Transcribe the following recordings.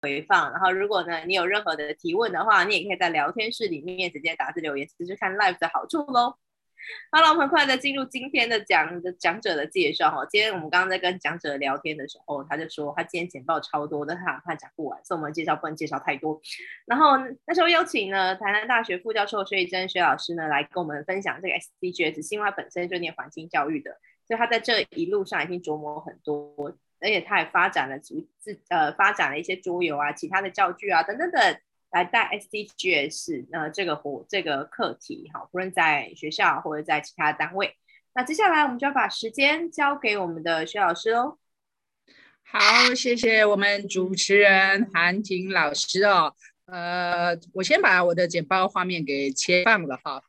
回放。然后如果呢你有任何的提问的话，你也可以在聊天室里面直接打字留言，这就是看 live 的好处喽。好了，我们很快的进入今天的讲的讲者的介绍哈。今天我们刚刚在跟讲者聊天的时候，他就说他今天简报超多的，他怕讲不完，所以我们介绍不能介绍太多。然后那时候邀请呢台南大学副教授薛怡珍薛老师呢来跟我们分享这个 SDGs，因为本身就念环境教育的，所以他在这一路上已经琢磨很多，而且他也发展了自呃发展了一些桌游啊、其他的教具啊等等等。来带 SDGs 呃这个活这个课题好，不论在学校或者在其他单位。那接下来我们就要把时间交给我们的薛老师哦。好，谢谢我们主持人韩婷老师哦。呃，我先把我的简报画面给切放了哈。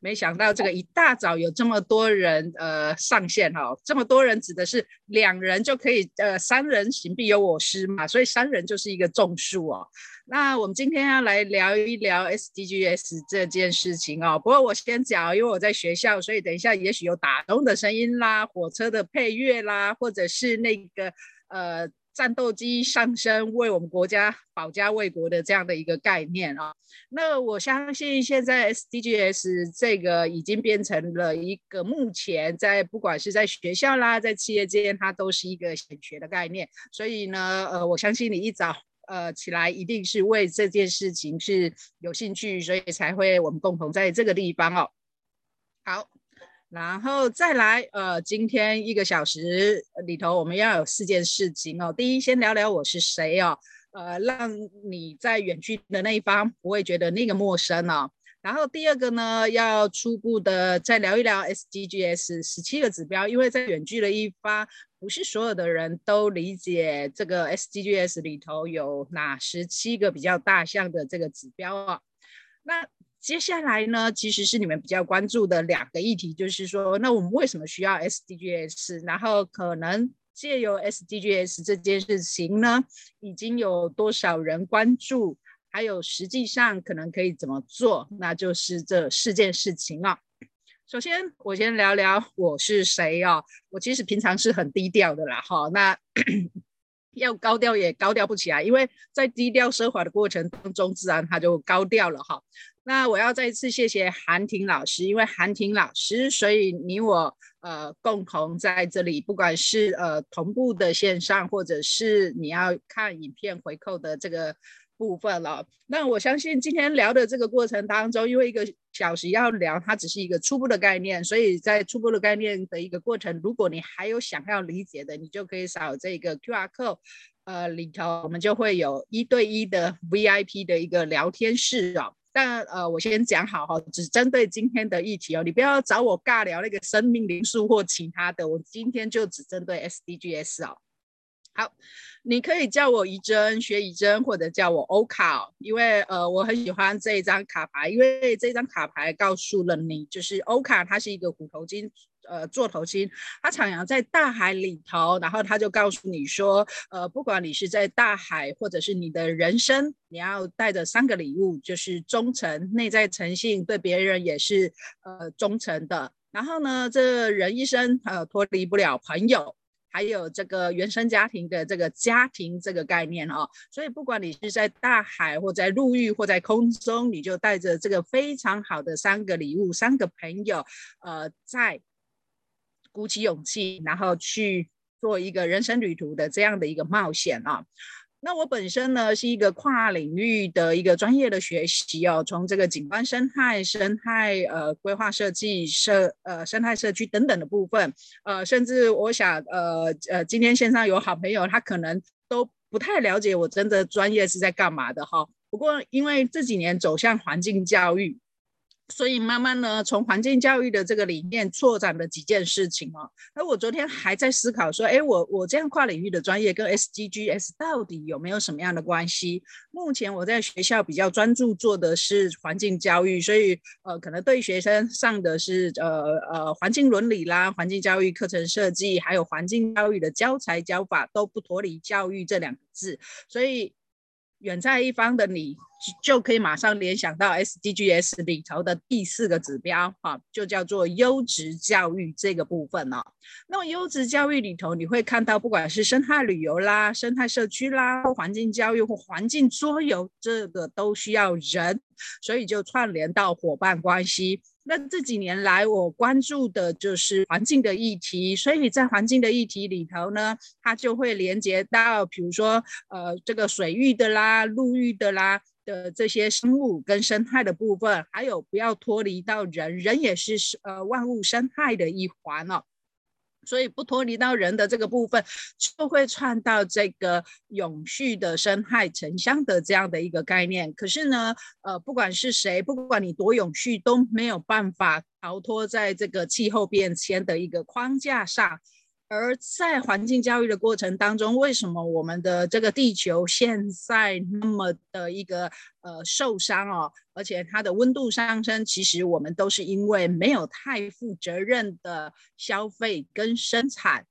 没想到这个一大早有这么多人呃上线哈、哦，这么多人指的是两人就可以呃三人行必有我师嘛，所以三人就是一个众数哦。那我们今天要来聊一聊 SDGs 这件事情哦。不过我先讲，因为我在学校，所以等一下也许有打钟的声音啦，火车的配乐啦，或者是那个呃战斗机上升为我们国家保家卫国的这样的一个概念啊、那我相信现在 SDGs 这个已经变成了一个目前在不管是在学校啦，在企业间，它都是一个显学的概念。所以呢，呃，我相信你一早。呃，起来一定是为这件事情是有兴趣，所以才会我们共同在这个地方哦。好，然后再来，呃，今天一个小时里头我们要有四件事情哦。第一，先聊聊我是谁哦，呃，让你在远距的那一方不会觉得那个陌生哦。然后第二个呢，要初步的再聊一聊 SDGs 十七个指标，因为在远距的一方。不是所有的人都理解这个 SDGs 里头有哪十七个比较大项的这个指标哦。那接下来呢，其实是你们比较关注的两个议题，就是说，那我们为什么需要 SDGs？然后可能借由 SDGs 这件事情呢，已经有多少人关注？还有实际上可能可以怎么做？那就是这四件事情啊。首先，我先聊聊我是谁哦。我其实平常是很低调的啦，哈。那 要高调也高调不起来，因为在低调奢华的过程当中，自然它就高调了哈。那我要再一次谢谢韩婷老师，因为韩婷老师，所以你我呃共同在这里，不管是呃同步的线上，或者是你要看影片回扣的这个。部分了，那我相信今天聊的这个过程当中，因为一个小时要聊，它只是一个初步的概念，所以在初步的概念的一个过程，如果你还有想要理解的，你就可以扫这个 QR code，呃，里头我们就会有一对一的 VIP 的一个聊天室哦。但呃，我先讲好哈，只针对今天的议题哦，你不要找我尬聊那个生命灵数或其他的，我今天就只针对 SDGs 哦。好，你可以叫我怡珍，学怡珍，或者叫我欧卡哦，因为呃，我很喜欢这一张卡牌，因为这张卡牌告诉了你，就是欧卡，它是一个虎头金，呃，座头鲸，它徜徉在大海里头，然后它就告诉你说，呃，不管你是在大海，或者是你的人生，你要带着三个礼物，就是忠诚、内在诚信，对别人也是呃忠诚的。然后呢，这人一生呃脱离不了朋友。还有这个原生家庭的这个家庭这个概念哦，所以不管你是在大海或在陆域或在空中，你就带着这个非常好的三个礼物，三个朋友，呃，在鼓起勇气，然后去做一个人生旅途的这样的一个冒险啊。那我本身呢是一个跨领域的一个专业的学习哦，从这个景观生态、生态呃规划设计、社呃生态社区等等的部分，呃，甚至我想呃呃今天线上有好朋友，他可能都不太了解我真的专业是在干嘛的哈。不过因为这几年走向环境教育。所以慢慢呢，从环境教育的这个理念拓展了几件事情哦。那我昨天还在思考说，哎，我我这样跨领域的专业跟 SDGs 到底有没有什么样的关系？目前我在学校比较专注做的是环境教育，所以呃，可能对学生上的是呃呃环境伦理啦、环境教育课程设计，还有环境教育的教材教法都不脱离教育这两个字，所以。远在一方的你就可以马上联想到 SDGs 里头的第四个指标，哈，就叫做优质教育这个部分哦。那么优质教育里头，你会看到不管是生态旅游啦、生态社区啦、或环境教育或环境桌游，这个都需要人，所以就串联到伙伴关系。那这几年来，我关注的就是环境的议题，所以在环境的议题里头呢，它就会连接到，比如说，呃，这个水域的啦、陆域的啦的这些生物跟生态的部分，还有不要脱离到人，人也是呃万物生态的一环哦。所以不脱离到人的这个部分，就会串到这个永续的生态城乡的这样的一个概念。可是呢，呃，不管是谁，不管你多永续，都没有办法逃脱在这个气候变迁的一个框架上。而在环境教育的过程当中，为什么我们的这个地球现在那么的一个呃受伤哦？而且它的温度上升，其实我们都是因为没有太负责任的消费跟生产，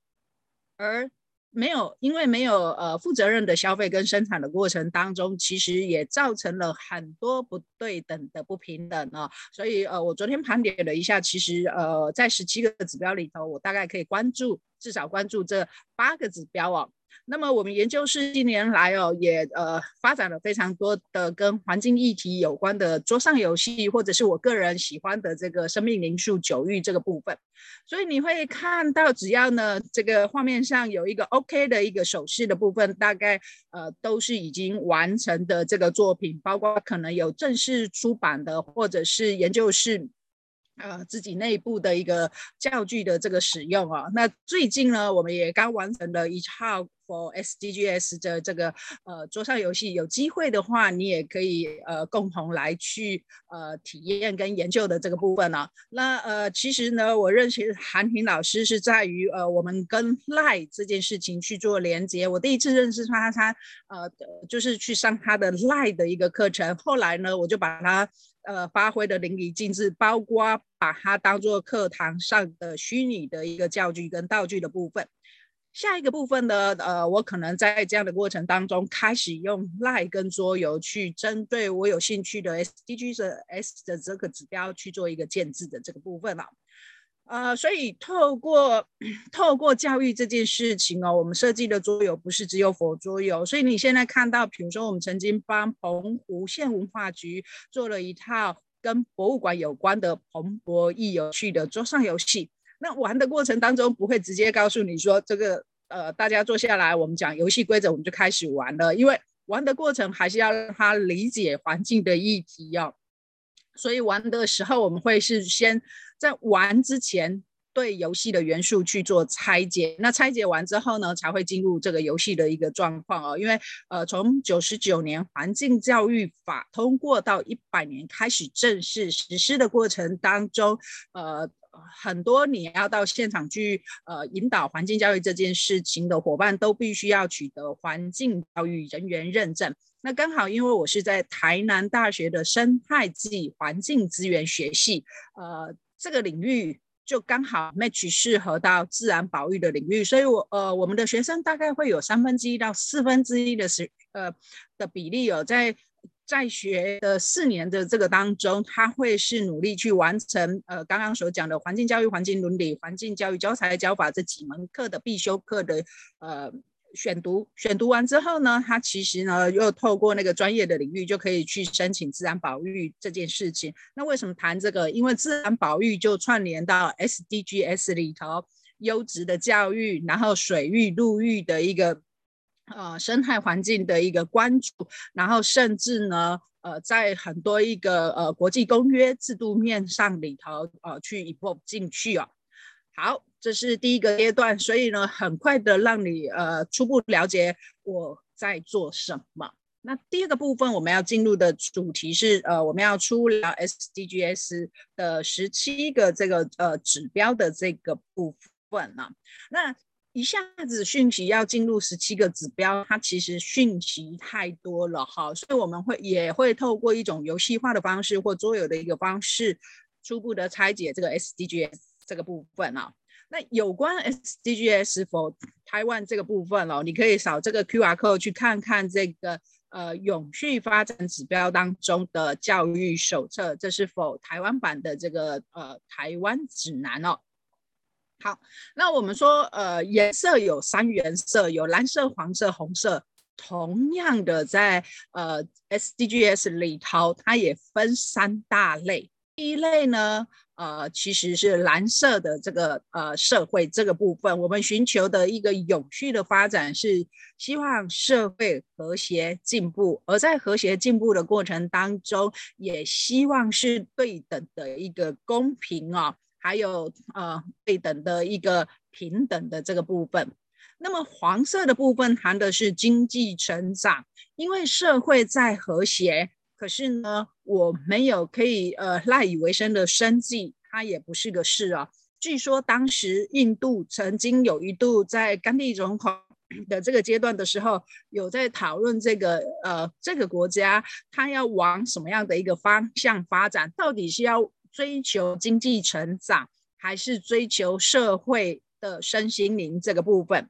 而。没有，因为没有呃负责任的消费跟生产的过程当中，其实也造成了很多不对等的不平等啊。所以呃，我昨天盘点了一下，其实呃在十七个指标里头，我大概可以关注至少关注这八个指标哦。那么我们研究室近年来哦，也呃发展了非常多的跟环境议题有关的桌上游戏，或者是我个人喜欢的这个生命灵数九域这个部分。所以你会看到，只要呢这个画面上有一个 OK 的一个手势的部分，大概呃都是已经完成的这个作品，包括可能有正式出版的，或者是研究室。呃，自己内部的一个教具的这个使用啊，那最近呢，我们也刚完成了一套 for SDGs 的这个呃桌上游戏，有机会的话，你也可以呃共同来去呃体验跟研究的这个部分呢、啊。那呃，其实呢，我认识韩婷老师是在于呃我们跟 Lie 这件事情去做连接。我第一次认识他，他呃就是去上他的 Lie 的一个课程，后来呢，我就把他。呃，发挥的淋漓尽致，包括把它当做课堂上的虚拟的一个教具跟道具的部分。下一个部分呢，呃，我可能在这样的过程当中，开始用赖跟桌游去针对我有兴趣的 S D G 的 S 的这个指标去做一个建制的这个部分了。呃，所以透过透过教育这件事情哦，我们设计的桌游不是只有佛桌游，所以你现在看到，比如说我们曾经帮澎湖县文化局做了一套跟博物馆有关的澎博艺有趣的桌上游戏。那玩的过程当中不会直接告诉你说这个呃，大家坐下来，我们讲游戏规则，我们就开始玩了，因为玩的过程还是要让他理解环境的议题哦。所以玩的时候，我们会是先在玩之前对游戏的元素去做拆解。那拆解完之后呢，才会进入这个游戏的一个状况哦。因为呃，从九十九年环境教育法通过到一百年开始正式实施的过程当中，呃，很多你要到现场去呃引导环境教育这件事情的伙伴，都必须要取得环境教育人员认证。那刚好，因为我是在台南大学的生态暨环境资源学系，呃，这个领域就刚好 match 适合到自然保育的领域，所以我呃，我们的学生大概会有三分之一到四分之一的时呃的比例有、哦、在在学的四年的这个当中，他会是努力去完成呃刚刚所讲的环境教育、环境伦理、环境教育教材教法这几门课的必修课的呃。选读选读完之后呢，他其实呢又透过那个专业的领域就可以去申请自然保育这件事情。那为什么谈这个？因为自然保育就串联到 SDGs 里头，优质的教育，然后水域、陆域的一个呃生态环境的一个关注，然后甚至呢呃在很多一个呃国际公约制度面上里头呃去 involve 进去哦。好。这是第一个阶段，所以呢，很快的让你呃初步了解我在做什么。那第二个部分，我们要进入的主题是呃，我们要出了 SDGs 的十七个这个呃指标的这个部分呢。那一下子讯息要进入十七个指标，它其实讯息太多了哈，所以我们会也会透过一种游戏化的方式或桌游的一个方式，初步的拆解这个 SDGs 这个部分啊。那有关 SDGs 是否台湾这个部分哦，你可以扫这个 QR code 去看看这个呃永续发展指标当中的教育手册，这是否台湾版的这个呃台湾指南哦。好，那我们说呃颜色有三原色，有蓝色、黄色、红色。同样的在，在呃 SDGs 里头，它也分三大类。第一类呢，呃，其实是蓝色的这个呃社会这个部分，我们寻求的一个永续的发展是希望社会和谐进步，而在和谐进步的过程当中，也希望是对等的一个公平、哦，还有呃对等的一个平等的这个部分。那么黄色的部分谈的是经济成长，因为社会在和谐，可是呢，我没有可以呃赖以为生的生计，它也不是个事啊。据说当时印度曾经有一度在甘地总统的这个阶段的时候，有在讨论这个呃这个国家它要往什么样的一个方向发展，到底是要追求经济成长，还是追求社会的身心灵这个部分？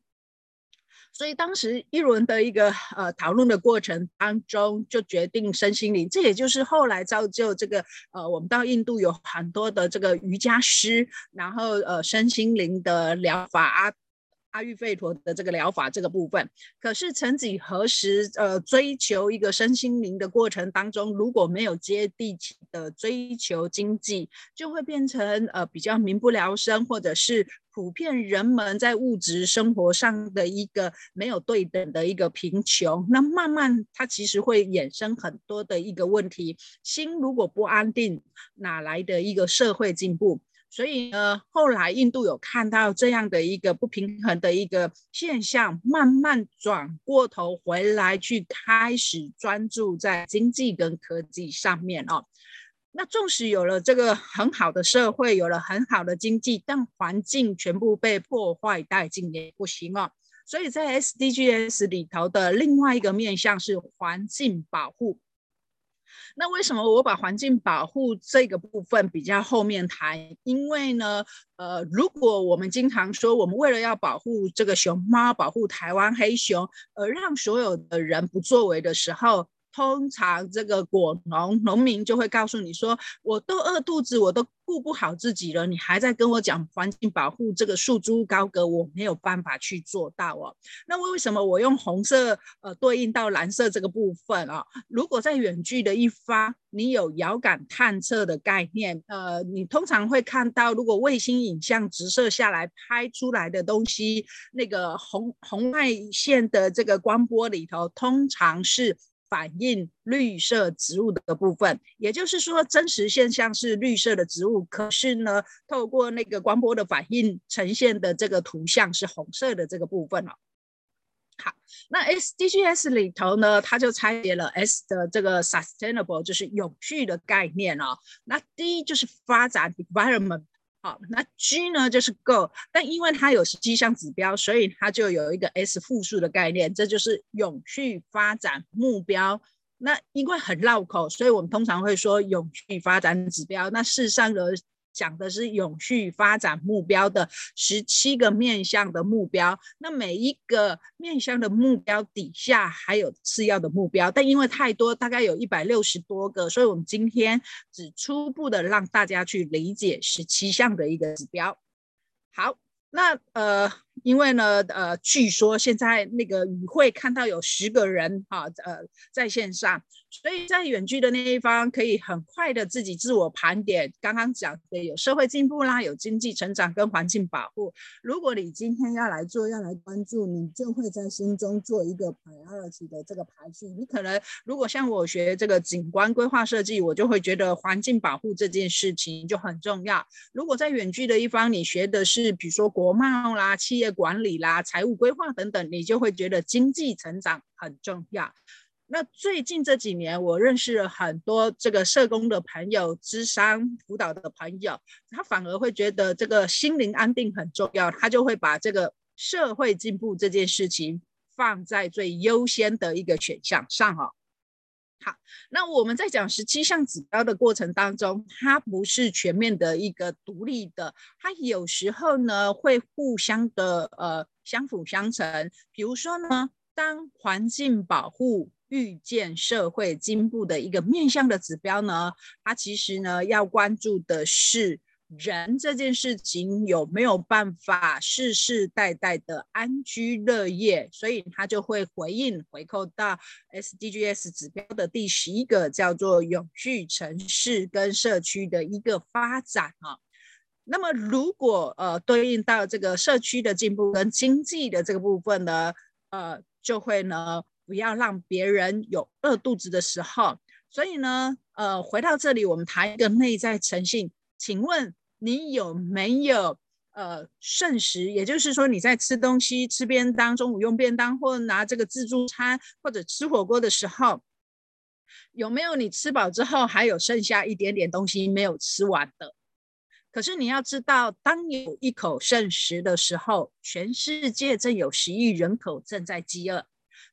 所以当时一轮的一个呃讨论的过程当中，就决定身心灵，这也就是后来造就这个呃，我们到印度有很多的这个瑜伽师，然后呃身心灵的疗法。阿育吠陀的这个疗法这个部分，可是曾几何时，呃，追求一个身心灵的过程当中，如果没有接地气的追求经济，就会变成呃比较民不聊生，或者是普遍人们在物质生活上的一个没有对等的一个贫穷。那慢慢它其实会衍生很多的一个问题，心如果不安定，哪来的一个社会进步？所以呢，后来印度有看到这样的一个不平衡的一个现象，慢慢转过头回来，去开始专注在经济跟科技上面哦。那纵使有了这个很好的社会，有了很好的经济，但环境全部被破坏殆尽也不行哦。所以在 SDGs 里头的另外一个面向是环境保护。那为什么我把环境保护这个部分比较后面谈？因为呢，呃，如果我们经常说我们为了要保护这个熊猫，保护台湾黑熊，而让所有的人不作为的时候，通常这个果农农民就会告诉你说：“我都饿肚子，我都顾不好自己了，你还在跟我讲环境保护这个束之高阁，我没有办法去做到哦。”那为什么我用红色呃对应到蓝色这个部分啊？如果在远距的一方，你有遥感探测的概念，呃，你通常会看到，如果卫星影像直射下来拍出来的东西，那个红红外线的这个光波里头，通常是。反映绿色植物的部分，也就是说，真实现象是绿色的植物，可是呢，透过那个光波的反应呈现的这个图像是红色的这个部分哦。好，那 SDGs 里头呢，它就拆解了 S 的这个 sustainable，就是永续的概念哦。那 D 就是发展 environment。那 G 呢就是 Go，但因为它有十七项指标，所以它就有一个 S 复数的概念，这就是永续发展目标。那因为很绕口，所以我们通常会说永续发展指标。那事实上的？讲的是永续发展目标的十七个面向的目标，那每一个面向的目标底下还有次要的目标，但因为太多，大概有一百六十多个，所以我们今天只初步的让大家去理解十七项的一个指标。好，那呃。因为呢，呃，据说现在那个与会看到有十个人哈，呃，在线上，所以在远距的那一方可以很快的自己自我盘点。刚刚讲的有社会进步啦，有经济成长跟环境保护。如果你今天要来做，要来关注，你就会在心中做一个 priority 的这个排序。你可能如果像我学这个景观规划设计，我就会觉得环境保护这件事情就很重要。如果在远距的一方，你学的是比如说国贸啦、企业。管理啦、财务规划等等，你就会觉得经济成长很重要。那最近这几年，我认识了很多这个社工的朋友、咨商辅导的朋友，他反而会觉得这个心灵安定很重要，他就会把这个社会进步这件事情放在最优先的一个选项上哦。好，那我们在讲十七项指标的过程当中，它不是全面的一个独立的，它有时候呢会互相的呃相辅相成。比如说呢，当环境保护预见社会进步的一个面向的指标呢，它其实呢要关注的是人这件事情有没有办法世世代代的安居乐业，所以它就会回应回扣到 SDGs 指标的第十一个，叫做永续城市跟社区的一个发展啊。那么如果呃对应到这个社区的进步跟经济的这个部分呢，呃就会呢。不要让别人有饿肚子的时候。所以呢，呃，回到这里，我们谈一个内在诚信。请问你有没有呃剩食？也就是说，你在吃东西、吃便当、中午用便当，或拿这个自助餐，或者吃火锅的时候，有没有你吃饱之后还有剩下一点点东西没有吃完的？可是你要知道，当有一口剩食的时候，全世界正有十亿人口正在饥饿。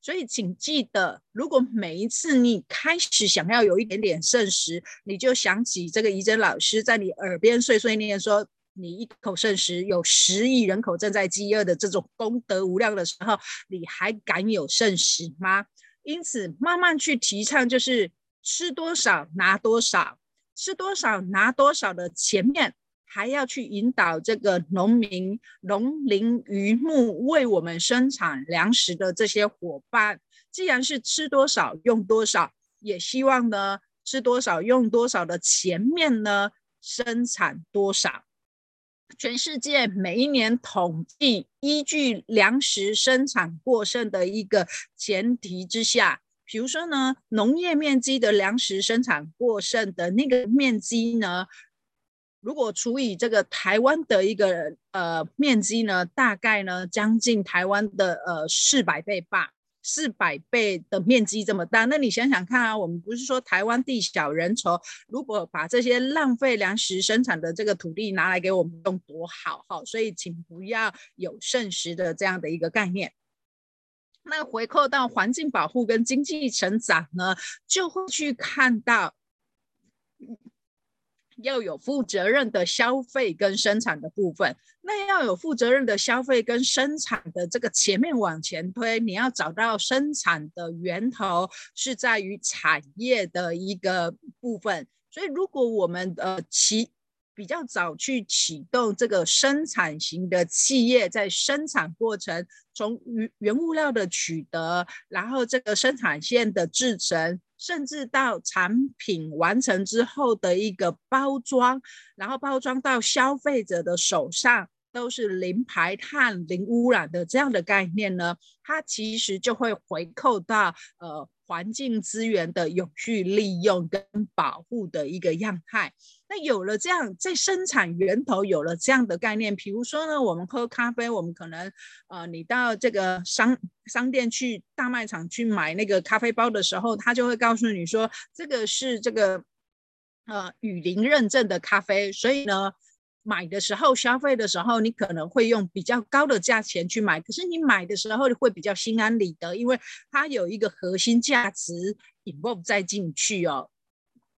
所以，请记得，如果每一次你开始想要有一点点剩食，你就想起这个怡珍老师在你耳边碎碎念说：“你一口剩食，有十亿人口正在饥饿的这种功德无量的时候，你还敢有剩食吗？”因此，慢慢去提倡，就是吃多少拿多少，吃多少拿多少的前面。还要去引导这个农民、农林渔牧为我们生产粮食的这些伙伴，既然是吃多少用多少，也希望呢吃多少用多少的前面呢生产多少。全世界每一年统计，依据粮食生产过剩的一个前提之下，比如说呢农业面积的粮食生产过剩的那个面积呢。如果除以这个台湾的一个呃面积呢，大概呢将近台湾的呃四百倍吧，四百倍的面积这么大，那你想想看啊，我们不是说台湾地小人稠，如果把这些浪费粮食生产的这个土地拿来给我们用多好哈，所以请不要有剩食的这样的一个概念。那回扣到环境保护跟经济成长呢，就会去看到。要有负责任的消费跟生产的部分，那要有负责任的消费跟生产的这个前面往前推，你要找到生产的源头是在于产业的一个部分。所以，如果我们呃其比较早去启动这个生产型的企业，在生产过程从原原物料的取得，然后这个生产线的制成。甚至到产品完成之后的一个包装，然后包装到消费者的手上，都是零排碳、零污染的这样的概念呢，它其实就会回扣到呃。环境资源的永续利用跟保护的一个样态，那有了这样，在生产源头有了这样的概念，比如说呢，我们喝咖啡，我们可能呃，你到这个商商店去大卖场去买那个咖啡包的时候，他就会告诉你说，这个是这个呃雨林认证的咖啡，所以呢。买的时候，消费的时候，你可能会用比较高的价钱去买，可是你买的时候会比较心安理得，因为它有一个核心价值 involve 再进去哦。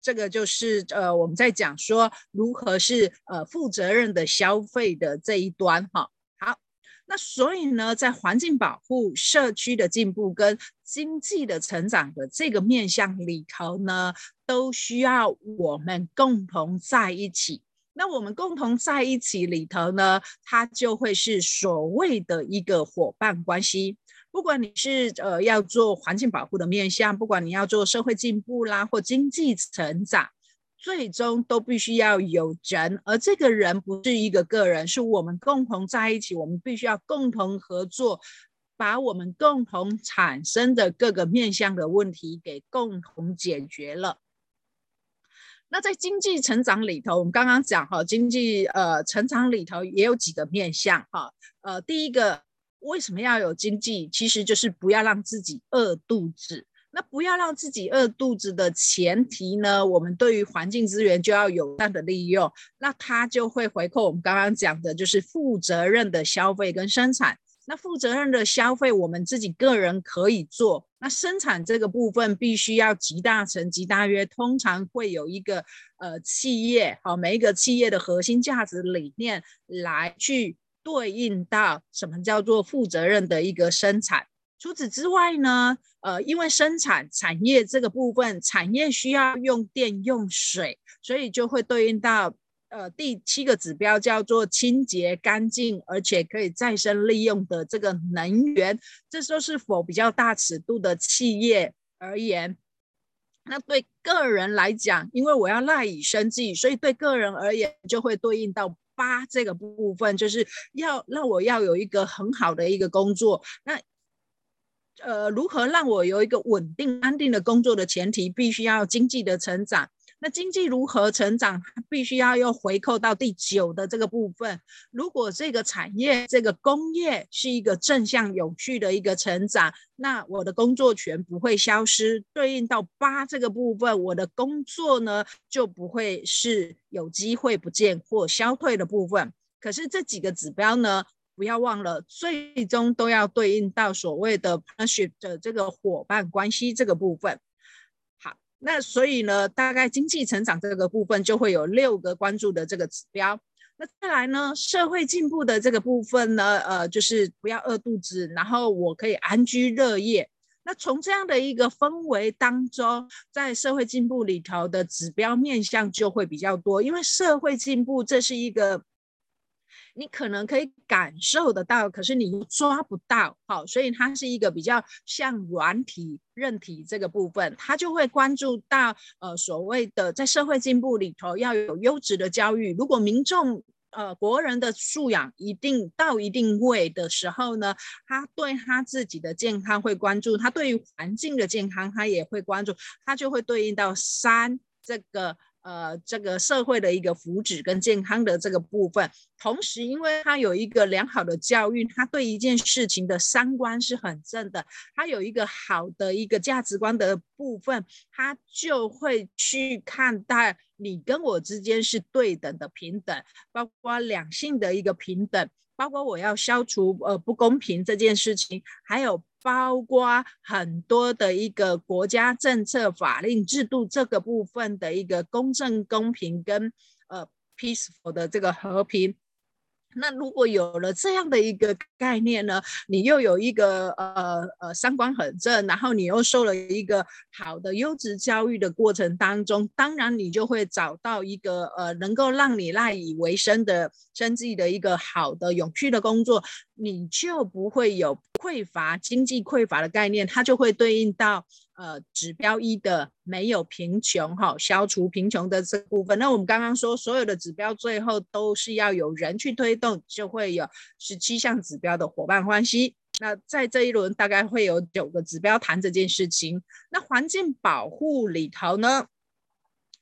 这个就是呃我们在讲说如何是呃负责任的消费的这一端哈。好，那所以呢，在环境保护、社区的进步跟经济的成长的这个面向里头呢，都需要我们共同在一起。那我们共同在一起里头呢，它就会是所谓的一个伙伴关系。不管你是呃要做环境保护的面向，不管你要做社会进步啦或经济成长，最终都必须要有人，而这个人不是一个个人，是我们共同在一起，我们必须要共同合作，把我们共同产生的各个面向的问题给共同解决了。那在经济成长里头，我们刚刚讲哈，经济呃成长里头也有几个面向哈，呃，第一个为什么要有经济？其实就是不要让自己饿肚子。那不要让自己饿肚子的前提呢，我们对于环境资源就要有这样的利用，那它就会回扣我们刚刚讲的，就是负责任的消费跟生产。那负责任的消费，我们自己个人可以做。那生产这个部分，必须要集大成、集大约，通常会有一个呃企业，好，每一个企业的核心价值理念来去对应到什么叫做负责任的一个生产。除此之外呢，呃，因为生产产业这个部分，产业需要用电用水，所以就会对应到呃第七个指标叫做清洁干净，而且可以再生利用的这个能源。这都是否比较大尺度的企业而言。那对个人来讲，因为我要赖以生计，所以对个人而言就会对应到八这个部分，就是要让我要有一个很好的一个工作。那呃，如何让我有一个稳定安定的工作的前提，必须要经济的成长。那经济如何成长，必须要又回扣到第九的这个部分。如果这个产业、这个工业是一个正向有序的一个成长，那我的工作权不会消失。对应到八这个部分，我的工作呢就不会是有机会不见或消退的部分。可是这几个指标呢，不要忘了，最终都要对应到所谓的 partnership 的这个伙伴关系这个部分。那所以呢，大概经济成长这个部分就会有六个关注的这个指标。那再来呢，社会进步的这个部分呢，呃，就是不要饿肚子，然后我可以安居乐业。那从这样的一个氛围当中，在社会进步里头的指标面向就会比较多，因为社会进步这是一个。你可能可以感受得到，可是你抓不到，好，所以它是一个比较像软体、韧体这个部分，它就会关注到呃所谓的在社会进步里头要有优质的教育。如果民众呃国人的素养一定到一定位的时候呢，他对他自己的健康会关注，他对于环境的健康他也会关注，他就会对应到三这个。呃，这个社会的一个福祉跟健康的这个部分，同时，因为他有一个良好的教育，他对一件事情的三观是很正的，他有一个好的一个价值观的部分，他就会去看待你跟我之间是对等的平等，包括两性的一个平等，包括我要消除呃不公平这件事情，还有。包括很多的一个国家政策、法令制度这个部分的一个公正、公平跟呃 peaceful 的这个和平。那如果有了这样的一个概念呢，你又有一个呃呃三观很正，然后你又受了一个好的优质教育的过程当中，当然你就会找到一个呃能够让你赖以为生的生计的一个好的永续的工作，你就不会有匮乏经济匮乏的概念，它就会对应到。呃，指标一的没有贫穷哈，消除贫穷的这部分。那我们刚刚说，所有的指标最后都是要有人去推动，就会有十七项指标的伙伴关系。那在这一轮大概会有九个指标谈这件事情。那环境保护里头呢？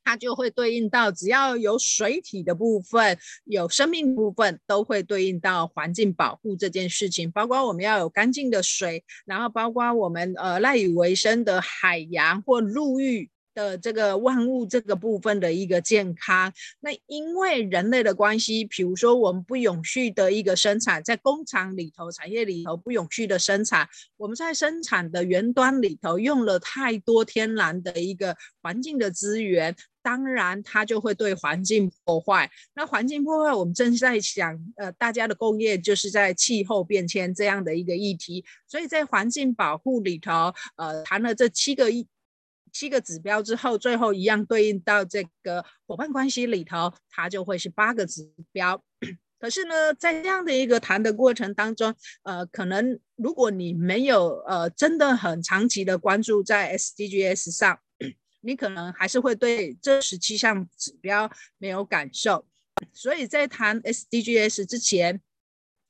它就会对应到，只要有水体的部分，有生命部分，都会对应到环境保护这件事情。包括我们要有干净的水，然后包括我们呃赖以为生的海洋或陆域的这个万物这个部分的一个健康。那因为人类的关系，比如说我们不永续的一个生产，在工厂里头、产业里头不永续的生产，我们在生产的源端里头用了太多天然的一个环境的资源。当然，它就会对环境破坏。那环境破坏，我们正在想，呃，大家的共业就是在气候变迁这样的一个议题。所以在环境保护里头，呃，谈了这七个一七个指标之后，最后一样对应到这个伙伴关系里头，它就会是八个指标。可是呢，在这样的一个谈的过程当中，呃，可能如果你没有呃真的很长期的关注在 SDGs 上。你可能还是会对这十七项指标没有感受，所以在谈 SDGs 之前，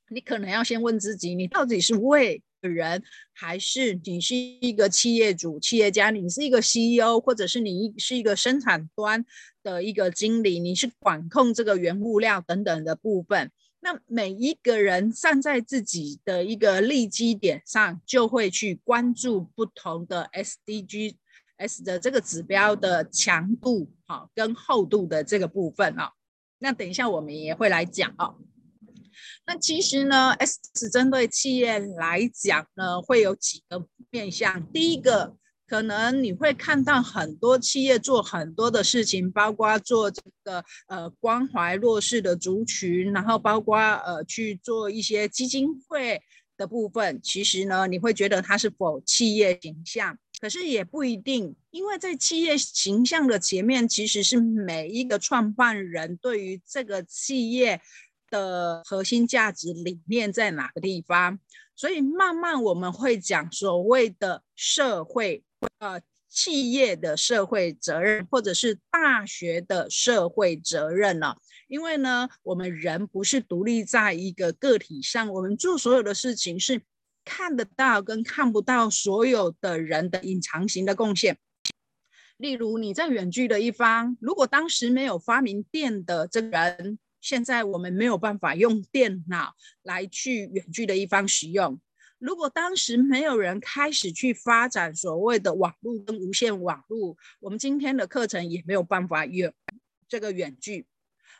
你可能要先问自己：你到底是为人，还是你是一个企业主、企业家？你是一个 CEO，或者是你是一个生产端的一个经理？你是管控这个原物料等等的部分？那每一个人站在自己的一个利基点上，就会去关注不同的 SDG。S 的这个指标的强度，好，跟厚度的这个部分啊，那等一下我们也会来讲啊。那其实呢，S 针对企业来讲呢，会有几个面向。第一个，可能你会看到很多企业做很多的事情，包括做这个呃关怀弱势的族群，然后包括呃去做一些基金会。的部分，其实呢，你会觉得它是否企业形象？可是也不一定，因为在企业形象的前面，其实是每一个创办人对于这个企业的核心价值理念在哪个地方。所以慢慢我们会讲所谓的社会，呃，企业的社会责任，或者是大学的社会责任了。因为呢，我们人不是独立在一个个体上，我们做所有的事情是。看得到跟看不到所有的人的隐藏型的贡献，例如你在远距的一方，如果当时没有发明电的这个人，现在我们没有办法用电脑来去远距的一方使用。如果当时没有人开始去发展所谓的网络跟无线网络，我们今天的课程也没有办法用这个远距。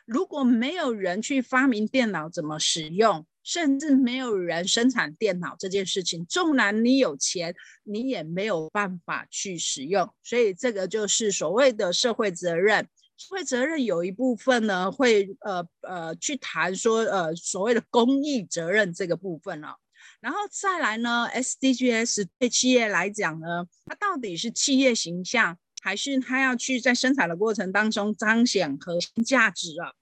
如果没有人去发明电脑怎么使用，甚至没有人生产电脑这件事情，纵然你有钱，你也没有办法去使用。所以这个就是所谓的社会责任。社会责任有一部分呢，会呃呃去谈说呃所谓的公益责任这个部分哦。然后再来呢，SDGs 对企业来讲呢，它到底是企业形象，还是它要去在生产的过程当中彰显核心价值啊？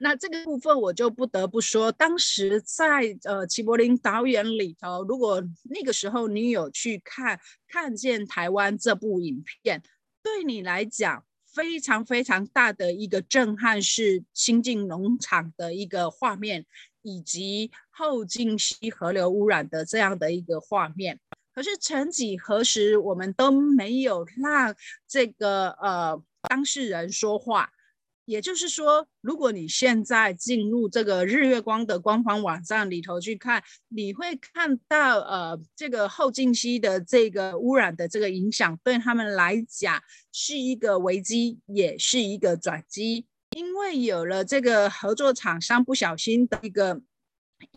那这个部分我就不得不说，当时在呃齐柏林导演里头，如果那个时候你有去看看见台湾这部影片，对你来讲非常非常大的一个震撼是新进农场的一个画面，以及后进溪河流污染的这样的一个画面。可是曾几何时，我们都没有让这个呃当事人说话。也就是说，如果你现在进入这个日月光的官方网站里头去看，你会看到，呃，这个后劲溪的这个污染的这个影响，对他们来讲是一个危机，也是一个转机，因为有了这个合作厂商不小心的一个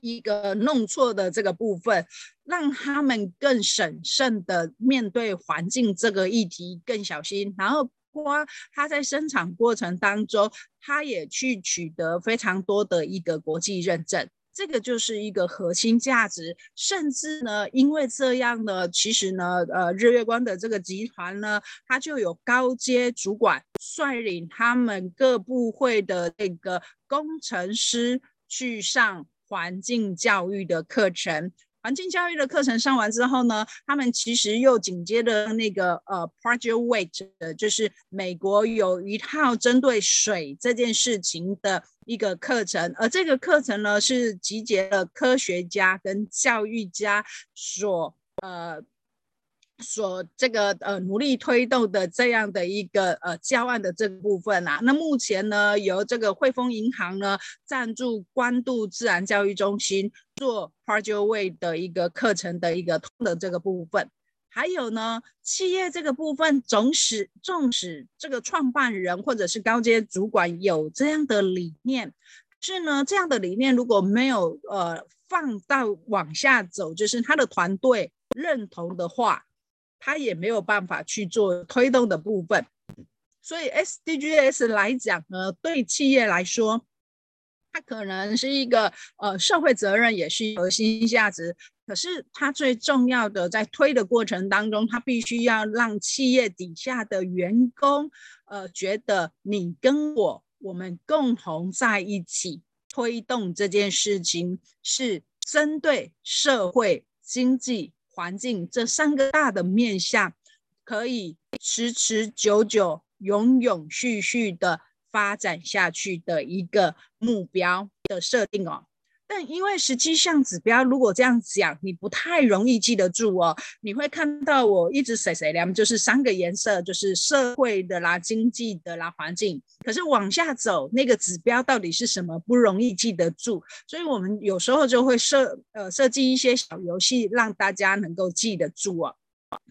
一个弄错的这个部分，让他们更审慎的面对环境这个议题，更小心，然后。光他在生产过程当中，他也去取得非常多的一个国际认证，这个就是一个核心价值。甚至呢，因为这样呢，其实呢，呃，日月光的这个集团呢，他就有高阶主管率领他们各部会的这个工程师去上环境教育的课程。环境教育的课程上完之后呢，他们其实又紧接着那个呃，Project w e i g h t 就是美国有一套针对水这件事情的一个课程，而这个课程呢是集结了科学家跟教育家所呃。所这个呃努力推动的这样的一个呃教案的这个部分啊，那目前呢由这个汇丰银行呢赞助关渡自然教育中心做 Project Way 的一个课程的一个通的这个部分，还有呢企业这个部分，总使纵使这个创办人或者是高阶主管有这样的理念，是呢这样的理念如果没有呃放到往下走，就是他的团队认同的话。他也没有办法去做推动的部分，所以 SDGs 来讲呢，对企业来说，它可能是一个呃社会责任，也是核心价值。可是它最重要的，在推的过程当中，它必须要让企业底下的员工呃觉得你跟我，我们共同在一起推动这件事情，是针对社会经济。环境这三个大的面向，可以持持久久、永永续续的发展下去的一个目标的设定哦。但因为十七项指标，如果这样讲，你不太容易记得住哦。你会看到我一直写写两，就是三个颜色，就是社会的啦、经济的啦、环境。可是往下走，那个指标到底是什么，不容易记得住。所以我们有时候就会设呃设计一些小游戏，让大家能够记得住哦。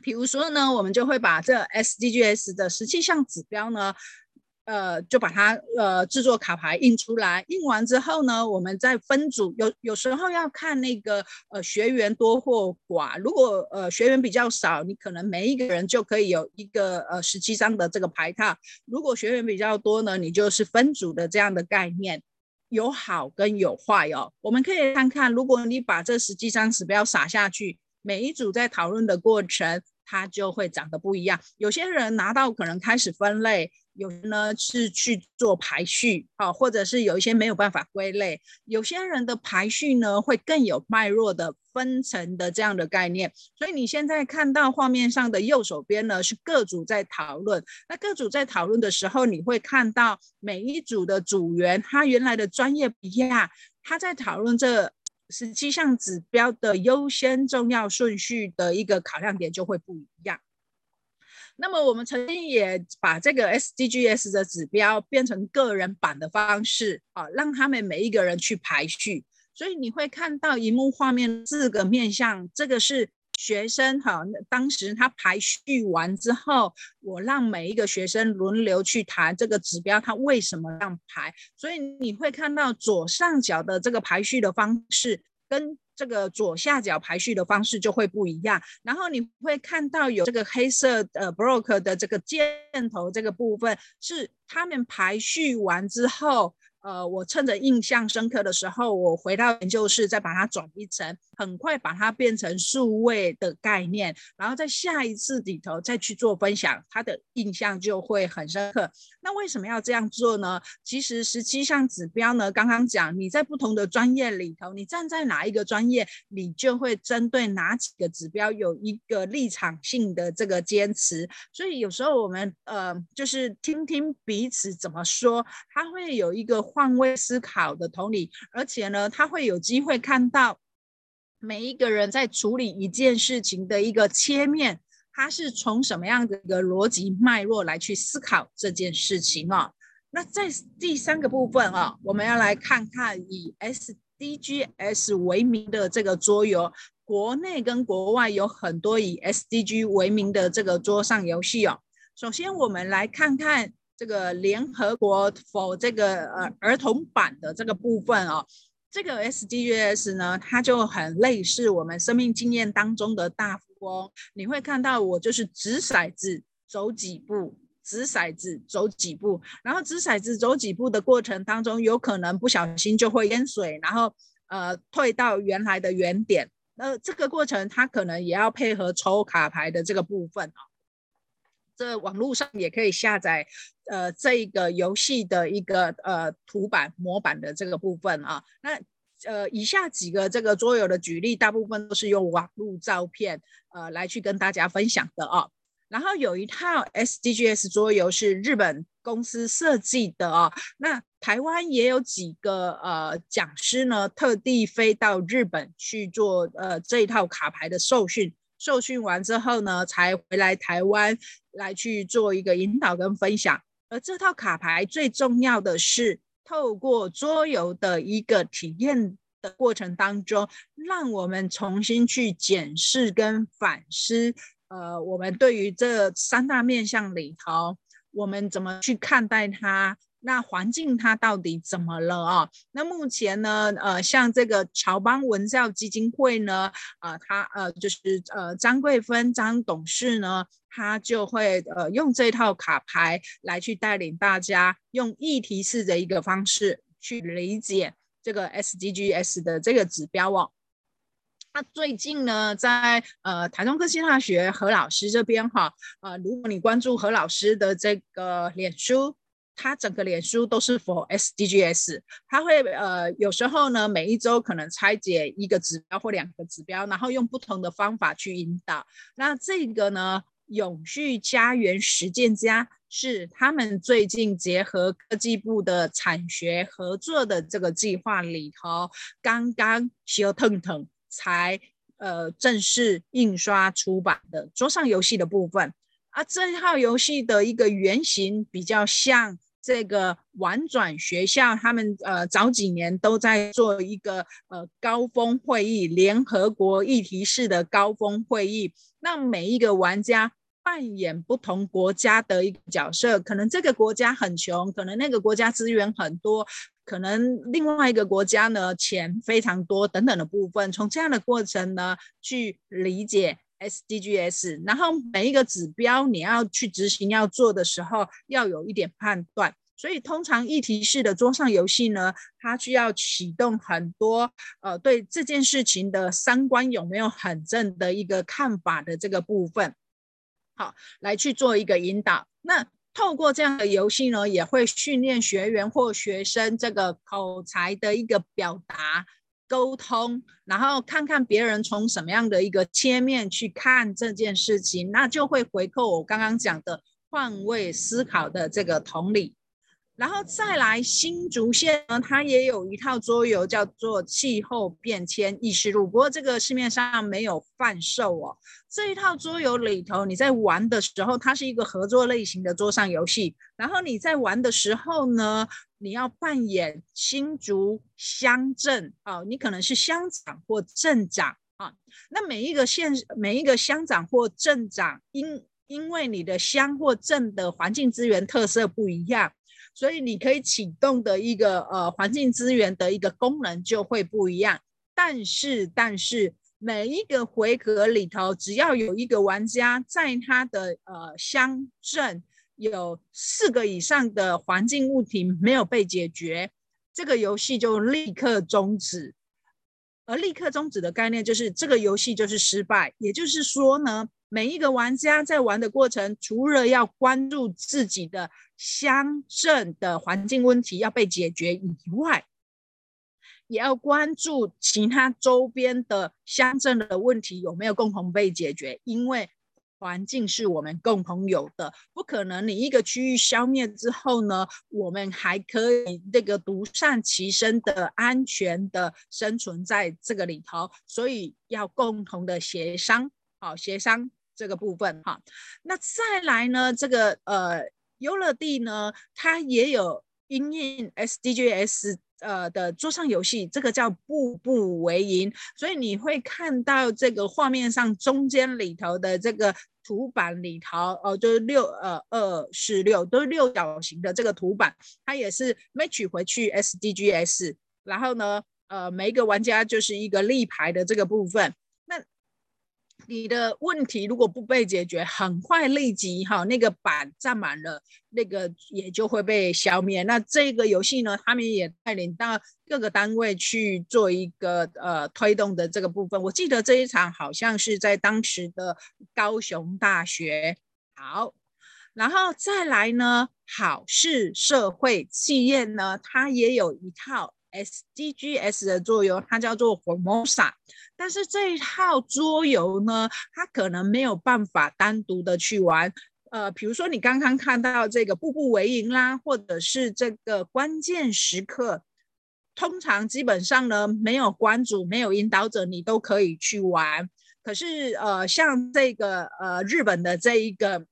比如说呢，我们就会把这 SDGs 的十七项指标呢。呃，就把它呃制作卡牌印出来，印完之后呢，我们再分组。有有时候要看那个呃学员多或寡，如果呃学员比较少，你可能每一个人就可以有一个呃十七张的这个牌套。如果学员比较多呢，你就是分组的这样的概念。有好跟有坏哦。我们可以看看，如果你把这十七张指标撒下去，每一组在讨论的过程，它就会长得不一样。有些人拿到可能开始分类。有呢是去做排序，啊，或者是有一些没有办法归类。有些人的排序呢会更有脉络的分层的这样的概念。所以你现在看到画面上的右手边呢是各组在讨论。那各组在讨论的时候，你会看到每一组的组员他原来的专业不一样，他在讨论这十七项指标的优先重要顺序的一个考量点就会不一样。那么我们曾经也把这个 SDGs 的指标变成个人版的方式啊，让他们每一个人去排序。所以你会看到荧幕画面四个面向，这个是学生哈，当时他排序完之后，我让每一个学生轮流去谈这个指标，他为什么让排。所以你会看到左上角的这个排序的方式跟。这个左下角排序的方式就会不一样，然后你会看到有这个黑色呃 block 的这个箭头这个部分，是他们排序完之后。呃，我趁着印象深刻的时候，我回到研究室，再把它转一层，很快把它变成数位的概念，然后在下一次里头再去做分享，他的印象就会很深刻。那为什么要这样做呢？其实十七项指标呢，刚刚讲你在不同的专业里头，你站在哪一个专业，你就会针对哪几个指标有一个立场性的这个坚持。所以有时候我们呃，就是听听彼此怎么说，他会有一个。换位思考的同理，而且呢，他会有机会看到每一个人在处理一件事情的一个切面，他是从什么样的一个逻辑脉络来去思考这件事情哦。那在第三个部分啊，我们要来看看以 SDGs 为名的这个桌游，国内跟国外有很多以 SDG 为名的这个桌上游戏哦。首先，我们来看看。这个联合国 for 这个呃儿童版的这个部分哦，这个 SDGs 呢，它就很类似我们生命经验当中的大富翁。你会看到我就是掷骰子走几步，掷骰子走几步，然后掷骰子走几步的过程当中，有可能不小心就会淹水，然后呃退到原来的原点。那这个过程它可能也要配合抽卡牌的这个部分哦。这网络上也可以下载，呃，这个游戏的一个呃图版模板的这个部分啊。那呃，以下几个这个桌游的举例，大部分都是用网络照片呃来去跟大家分享的啊。然后有一套 SDGs 桌游是日本公司设计的啊。那台湾也有几个呃讲师呢，特地飞到日本去做呃这一套卡牌的受训。受训完之后呢，才回来台湾来去做一个引导跟分享。而这套卡牌最重要的是，透过桌游的一个体验的过程当中，让我们重新去检视跟反思。呃，我们对于这三大面向里头，我们怎么去看待它？那环境它到底怎么了啊？那目前呢，呃，像这个乔邦文教基金会呢，啊、呃，他呃就是呃张桂芬张董事呢，他就会呃用这套卡牌来去带领大家用议题式的一个方式去理解这个 SDGs 的这个指标哦。那最近呢，在呃台中科技大学何老师这边哈，呃，如果你关注何老师的这个脸书。他整个脸书都是 for SDGs，他会呃有时候呢，每一周可能拆解一个指标或两个指标，然后用不同的方法去引导。那这个呢，永续家园实践家是他们最近结合科技部的产学合作的这个计划里头，刚刚修腾腾才呃正式印刷出版的桌上游戏的部分。啊，这套游戏的一个原型比较像。这个玩转学校，他们呃早几年都在做一个呃高峰会议，联合国议题式的高峰会议，让每一个玩家扮演不同国家的一个角色，可能这个国家很穷，可能那个国家资源很多，可能另外一个国家呢钱非常多等等的部分，从这样的过程呢去理解 SDGs，然后每一个指标你要去执行要做的时候，要有一点判断。所以通常议题式的桌上游戏呢，它需要启动很多呃对这件事情的三观有没有很正的一个看法的这个部分，好，来去做一个引导。那透过这样的游戏呢，也会训练学员或学生这个口才的一个表达沟通，然后看看别人从什么样的一个切面去看这件事情，那就会回扣我刚刚讲的换位思考的这个同理。然后再来新竹县呢，它也有一套桌游叫做《气候变迁意识录》，不过这个市面上没有贩售哦。这一套桌游里头，你在玩的时候，它是一个合作类型的桌上游戏。然后你在玩的时候呢，你要扮演新竹乡镇啊，你可能是乡长或镇长啊。那每一个县、每一个乡长或镇长，因因为你的乡或镇的环境资源特色不一样。所以你可以启动的一个呃环境资源的一个功能就会不一样，但是但是每一个回合里头，只要有一个玩家在他的呃乡镇有四个以上的环境物体没有被解决，这个游戏就立刻终止。而立刻终止的概念就是这个游戏就是失败，也就是说呢。每一个玩家在玩的过程，除了要关注自己的乡镇的环境问题要被解决以外，也要关注其他周边的乡镇的问题有没有共同被解决。因为环境是我们共同有的，不可能你一个区域消灭之后呢，我们还可以这个独善其身的安全的生存在这个里头。所以要共同的协商，好协商。这个部分哈，那再来呢？这个呃，优乐地呢，它也有因应 SDGs 呃的桌上游戏，这个叫步步为营，所以你会看到这个画面上中间里头的这个图板里头，哦、呃，就是六呃二四六都是六角形的这个图板，它也是 match 回去 SDGs，然后呢，呃，每一个玩家就是一个立牌的这个部分。你的问题如果不被解决，很快立即哈那个板占满了，那个也就会被消灭。那这个游戏呢，他们也带领到各个单位去做一个呃推动的这个部分。我记得这一场好像是在当时的高雄大学。好，然后再来呢，好事社会企业呢，它也有一套。SDGs 的桌游，它叫做 Formosa，但是这一套桌游呢，它可能没有办法单独的去玩。呃，比如说你刚刚看到这个步步为营啦，或者是这个关键时刻，通常基本上呢，没有关主，没有引导者，你都可以去玩。可是呃，像这个呃日本的这一个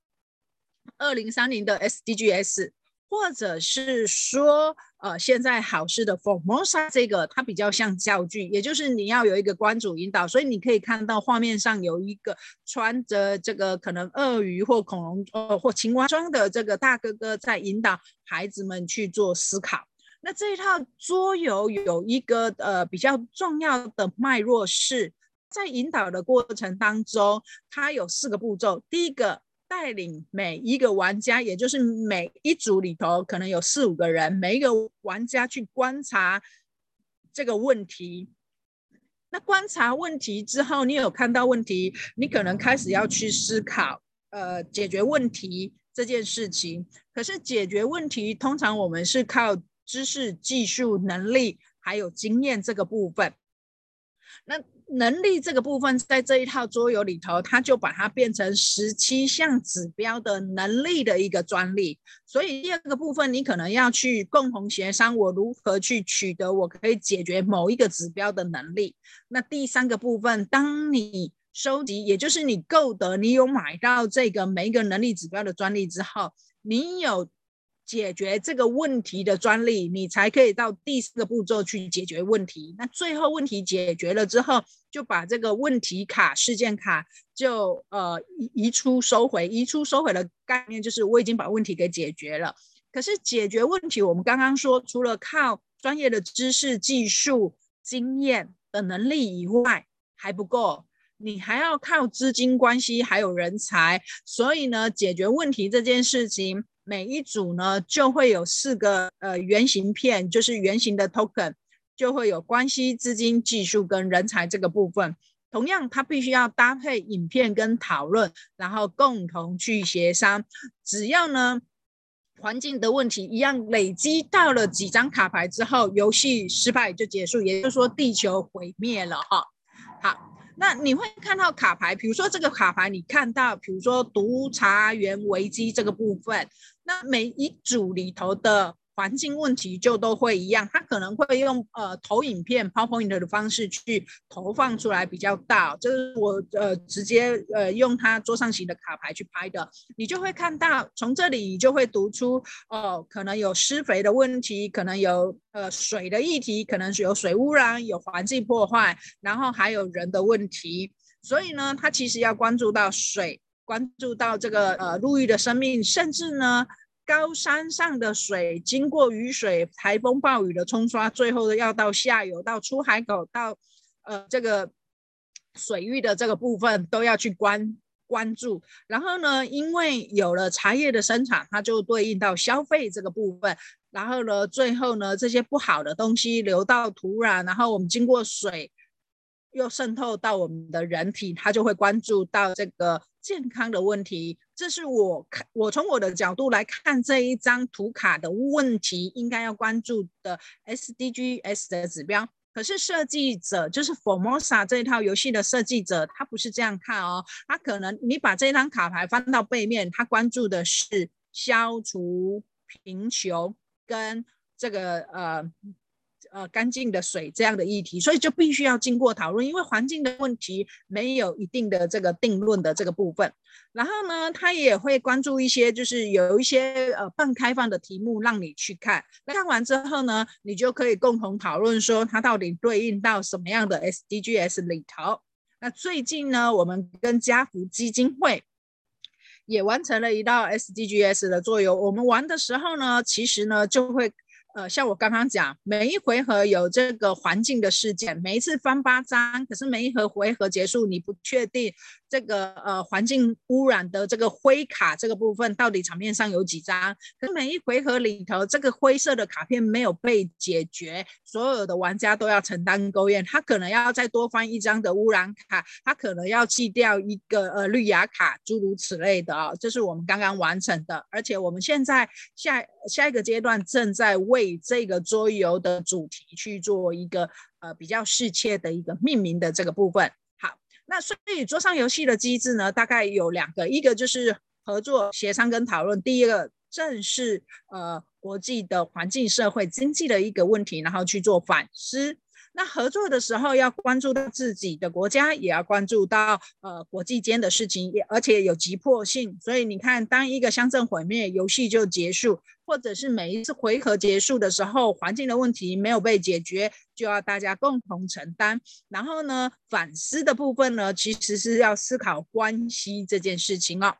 二零三零的 SDGs。或者是说，呃，现在好事的 Formosa 这个它比较像教具，也就是你要有一个关主引导，所以你可以看到画面上有一个穿着这个可能鳄鱼或恐龙呃或青蛙装的这个大哥哥在引导孩子们去做思考。那这一套桌游有一个呃比较重要的脉络是在引导的过程当中，它有四个步骤，第一个。带领每一个玩家，也就是每一组里头可能有四五个人，每一个玩家去观察这个问题。那观察问题之后，你有看到问题，你可能开始要去思考，呃，解决问题这件事情。可是解决问题，通常我们是靠知识、技术、能力还有经验这个部分。那能力这个部分，在这一套桌游里头，它就把它变成十七项指标的能力的一个专利。所以第二个部分，你可能要去共同协商，我如何去取得我可以解决某一个指标的能力。那第三个部分，当你收集，也就是你购得，你有买到这个每一个能力指标的专利之后，你有。解决这个问题的专利，你才可以到第四个步骤去解决问题。那最后问题解决了之后，就把这个问题卡、事件卡就呃移移出收回。移出收回的概念就是我已经把问题给解决了。可是解决问题，我们刚刚说，除了靠专业的知识、技术、经验的能力以外，还不够，你还要靠资金关系还有人才。所以呢，解决问题这件事情。每一组呢就会有四个呃原型片，就是原型的 token，就会有关系、资金、技术跟人才这个部分。同样，它必须要搭配影片跟讨论，然后共同去协商。只要呢环境的问题一样累积到了几张卡牌之后，游戏失败就结束，也就是说地球毁灭了哈。好，那你会看到卡牌，比如说这个卡牌，你看到比如说督察员危机这个部分，那每一组里头的。环境问题就都会一样，他可能会用呃投影片 PowerPoint 的方式去投放出来比较大，这是我呃直接呃用他桌上型的卡牌去拍的，你就会看到从这里你就会读出哦，可能有施肥的问题，可能有呃水的议题，可能是有水污染，有环境破坏，然后还有人的问题，所以呢，他其实要关注到水，关注到这个呃陆域的生命，甚至呢。高山上的水经过雨水、台风、暴雨的冲刷，最后要到下游、到出海口、到呃这个水域的这个部分都要去关关注。然后呢，因为有了茶叶的生产，它就对应到消费这个部分。然后呢，最后呢，这些不好的东西流到土壤，然后我们经过水又渗透到我们的人体，它就会关注到这个健康的问题。这是我看，我从我的角度来看这一张图卡的问题，应该要关注的 SDGs 的指标。可是设计者，就是 Formosa 这一套游戏的设计者，他不是这样看哦。他可能你把这张卡牌翻到背面，他关注的是消除贫穷跟这个呃。呃，干净的水这样的议题，所以就必须要经过讨论，因为环境的问题没有一定的这个定论的这个部分。然后呢，他也会关注一些，就是有一些呃半开放的题目让你去看。那看完之后呢，你就可以共同讨论说它到底对应到什么样的 SDGs 里头。那最近呢，我们跟家福基金会也完成了一道 SDGs 的作业。我们玩的时候呢，其实呢就会。呃，像我刚刚讲，每一回合有这个环境的事件，每一次翻八张，可是每一回回合结束，你不确定这个呃环境污染的这个灰卡这个部分到底场面上有几张，可是每一回合里头这个灰色的卡片没有被解决，所有的玩家都要承担勾验，他可能要再多翻一张的污染卡，他可能要弃掉一个呃绿芽卡，诸如此类的啊、这是我们刚刚完成的，而且我们现在下下一个阶段正在为。这个桌游的主题去做一个呃比较适切的一个命名的这个部分。好，那所以桌上游戏的机制呢，大概有两个，一个就是合作、协商跟讨论，第一个正是呃国际的环境、社会、经济的一个问题，然后去做反思。那合作的时候要关注到自己的国家，也要关注到呃国际间的事情，也而且有急迫性。所以你看，当一个乡镇毁灭，游戏就结束，或者是每一次回合结束的时候，环境的问题没有被解决，就要大家共同承担。然后呢，反思的部分呢，其实是要思考关系这件事情哦。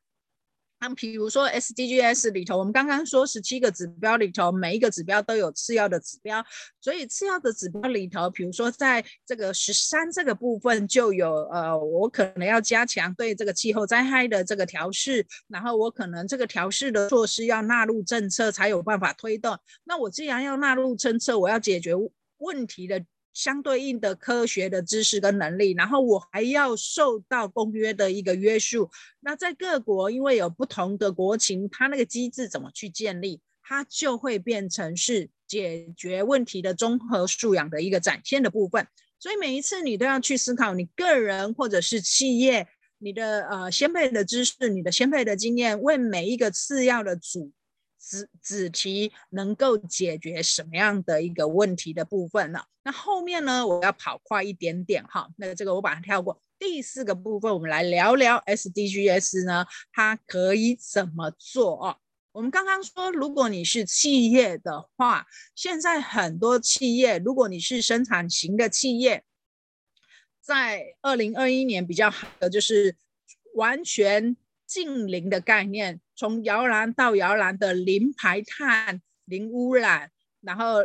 那比如说 SDGs 里头，我们刚刚说十七个指标里头，每一个指标都有次要的指标，所以次要的指标里头，比如说在这个十三这个部分就有，呃，我可能要加强对这个气候灾害的这个调试，然后我可能这个调试的措施要纳入政策才有办法推动。那我既然要纳入政策，我要解决问题的。相对应的科学的知识跟能力，然后我还要受到公约的一个约束。那在各国，因为有不同的国情，它那个机制怎么去建立，它就会变成是解决问题的综合素养的一个展现的部分。所以每一次你都要去思考，你个人或者是企业，你的呃先辈的知识，你的先辈的经验，为每一个次要的组。子子题能够解决什么样的一个问题的部分呢？那后面呢，我要跑快一点点哈。那这个我把它跳过。第四个部分，我们来聊聊 SDGs 呢，它可以怎么做哦？我们刚刚说，如果你是企业的话，现在很多企业，如果你是生产型的企业，在二零二一年比较好的就是完全。近零的概念，从摇篮到摇篮的零排碳、零污染，然后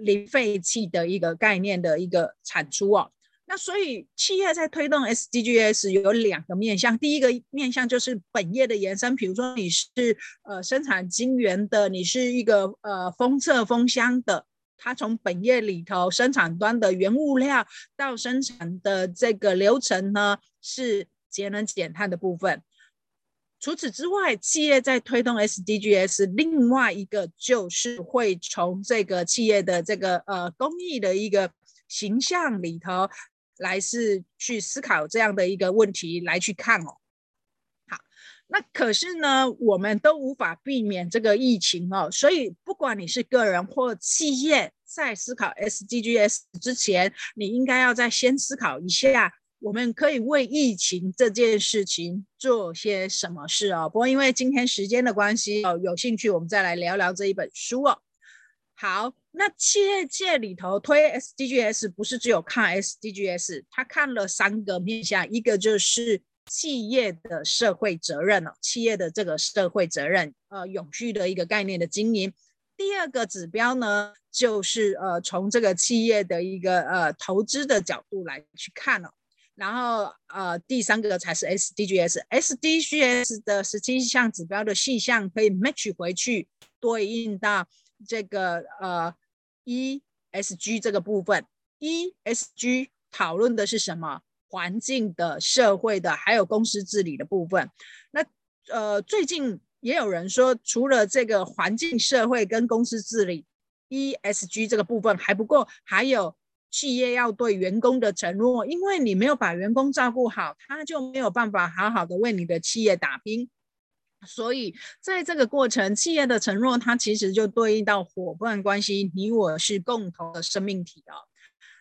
零废弃的一个概念的一个产出哦。那所以企业在推动 SDGs 有两个面向，第一个面向就是本业的延伸，比如说你是呃生产晶圆的，你是一个呃封测封箱的，它从本业里头生产端的原物料到生产的这个流程呢，是节能减碳的部分。除此之外，企业在推动 SDGs，另外一个就是会从这个企业的这个呃公益的一个形象里头。来是去思考这样的一个问题来去看哦，好，那可是呢，我们都无法避免这个疫情哦，所以不管你是个人或企业，在思考 SDGs 之前，你应该要再先思考一下，我们可以为疫情这件事情做些什么事哦。不过因为今天时间的关系哦，有兴趣我们再来聊聊这一本书哦。好。那企业界里头推 SDGs 不是只有看 SDGs，他看了三个面向，一个就是企业的社会责任哦，企业的这个社会责任，呃，永续的一个概念的经营。第二个指标呢，就是呃，从这个企业的一个呃投资的角度来去看哦。然后呃，第三个才是 SDGs，SDGs 的十七项指标的细项可以 match 回去对应到这个呃。ESG 这个部分，ESG 讨论的是什么？环境的、社会的，还有公司治理的部分。那呃，最近也有人说，除了这个环境、社会跟公司治理，ESG 这个部分还不够，还有企业要对员工的承诺，因为你没有把员工照顾好，他就没有办法好好的为你的企业打拼。所以，在这个过程，企业的承诺，它其实就对应到伙伴关系，你我是共同的生命体哦。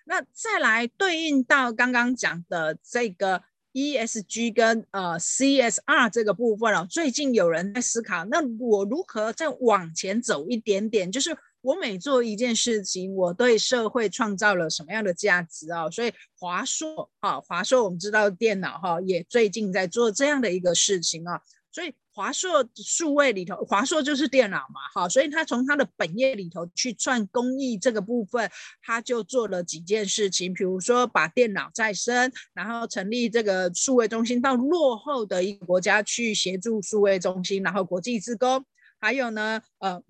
那再来对应到刚刚讲的这个 ESG 跟呃 CSR 这个部分哦，最近有人在思考，那我如何再往前走一点点？就是我每做一件事情，我对社会创造了什么样的价值哦？所以华硕哈，华硕我们知道电脑哈，也最近在做这样的一个事情啊，所以。华硕数位里头，华硕就是电脑嘛，哈，所以他从他的本业里头去赚公益这个部分，他就做了几件事情，比如说把电脑再生，然后成立这个数位中心，到落后的一个国家去协助数位中心，然后国际志工，还有呢，呃，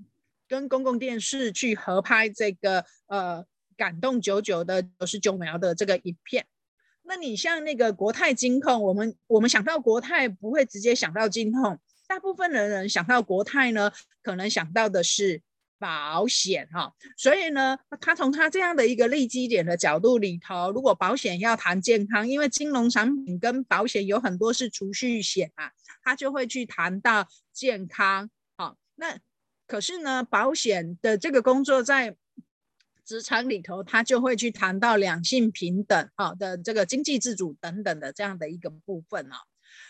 跟公共电视去合拍这个呃感动九九的九十九秒的这个影片。那你像那个国泰金控，我们我们想到国泰不会直接想到金控。大部分的人想到国泰呢，可能想到的是保险哈，所以呢，他从他这样的一个利基点的角度里头，如果保险要谈健康，因为金融产品跟保险有很多是储蓄险啊，他就会去谈到健康。好，那可是呢，保险的这个工作在职场里头，他就会去谈到两性平等啊的这个经济自主等等的这样的一个部分啊。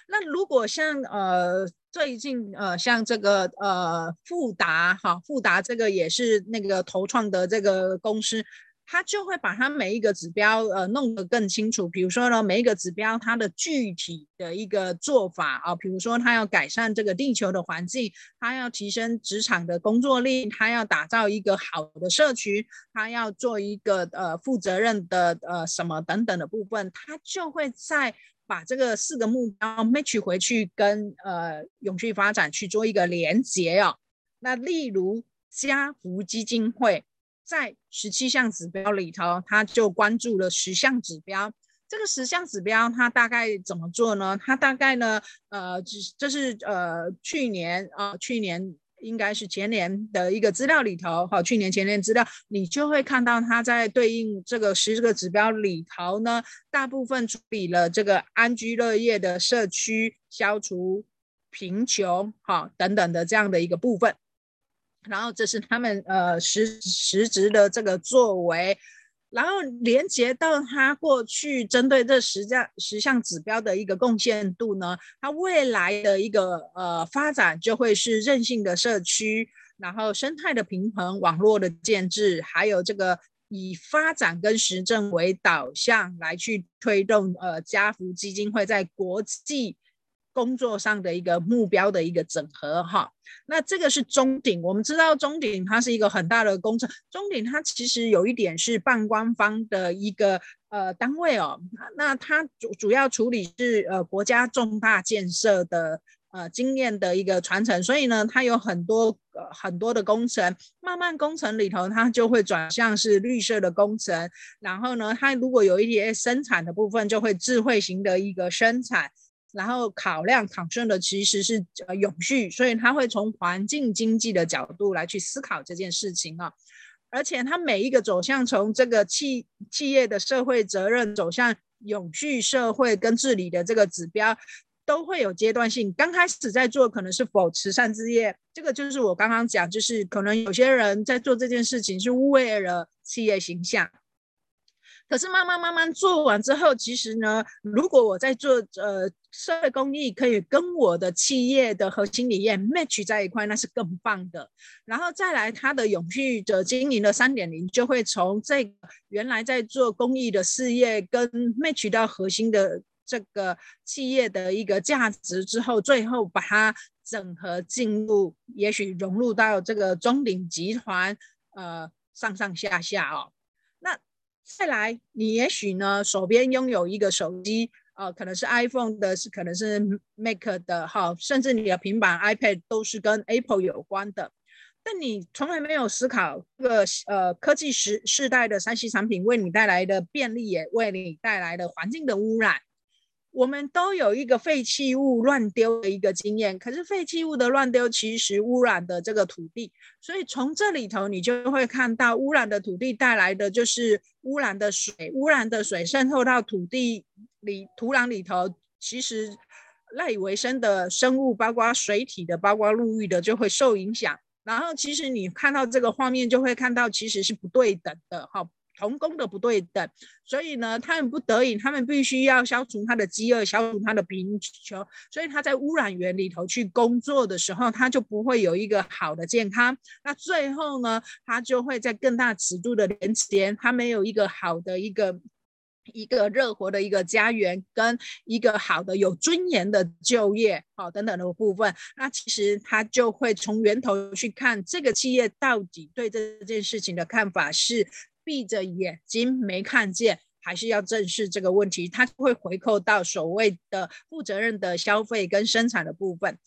那如果像呃。最近呃，像这个呃富达哈，富达这个也是那个投创的这个公司，他就会把它每一个指标呃弄得更清楚。比如说呢，每一个指标它的具体的一个做法啊，比如说他要改善这个地球的环境，他要提升职场的工作力，他要打造一个好的社区，他要做一个呃负责任的呃什么等等的部分，他就会在。把这个四个目标 match 回去，跟呃永续发展去做一个连结哦。那例如家福基金会在十七项指标里头，他就关注了十项指标。这个十项指标它大概怎么做呢？它大概呢，呃，这这是呃去年啊、去年。应该是前年的一个资料里头，哈，去年前年资料，你就会看到它在对应这个十个指标里头呢，大部分处理了这个安居乐业的社区、消除贫穷，哈，等等的这样的一个部分。然后这是他们呃实实质的这个作为。然后连接到它过去针对这十项十项指标的一个贡献度呢，它未来的一个呃发展就会是韧性的社区，然后生态的平衡、网络的建制，还有这个以发展跟实证为导向来去推动呃家福基金会在国际工作上的一个目标的一个整合哈。那这个是中鼎，我们知道中鼎它是一个很大的工程，中鼎它其实有一点是半官方的一个呃单位哦，那它主主要处理是呃国家重大建设的。呃，经验的一个传承，所以呢，它有很多呃很多的工程，慢慢工程里头，它就会转向是绿色的工程。然后呢，它如果有一些生产的部分，就会智慧型的一个生产。然后考量考生的其实是呃永续，所以他会从环境经济的角度来去思考这件事情啊。而且他每一个走向，从这个企企业的社会责任走向永续社会跟治理的这个指标。都会有阶段性，刚开始在做可能是否慈善事业，这个就是我刚刚讲，就是可能有些人在做这件事情是为了企业形象，可是慢慢慢慢做完之后，其实呢，如果我在做呃社会公益，可以跟我的企业的核心理念 match 在一块，那是更棒的。然后再来，它的永续的经营的三点零，就会从这个原来在做公益的事业跟 match 到核心的。这个企业的一个价值之后，最后把它整合进入，也许融入到这个中鼎集团，呃，上上下下哦。再来，你也许呢手边拥有一个手机，呃，可能是 iPhone 的，是可能是 Mac 的，哈，甚至你的平板 iPad 都是跟 Apple 有关的。但你从来没有思考这个呃科技时世代的三 C 产品为你带来的便利，也为你带来的环境的污染。我们都有一个废弃物乱丢的一个经验，可是废弃物的乱丢其实污染的这个土地，所以从这里头你就会看到污染的土地带来的就是污染的水，污染的水渗透到土地里、土壤里头，其实赖以为生的生物，包括水体的、包括陆域的，就会受影响。然后其实你看到这个画面，就会看到其实是不对等的，哈。同工的不对等，所以呢，他们不得已，他们必须要消除他的饥饿，消除他的贫穷，所以他在污染源里头去工作的时候，他就不会有一个好的健康。那最后呢，他就会在更大尺度的连接，他没有一个好的一个一个热活的一个家园，跟一个好的有尊严的就业，好等等的部分。那其实他就会从源头去看这个企业到底对这件事情的看法是。闭着眼睛没看见，还是要正视这个问题，它会回扣到所谓的负责任的消费跟生产的部分。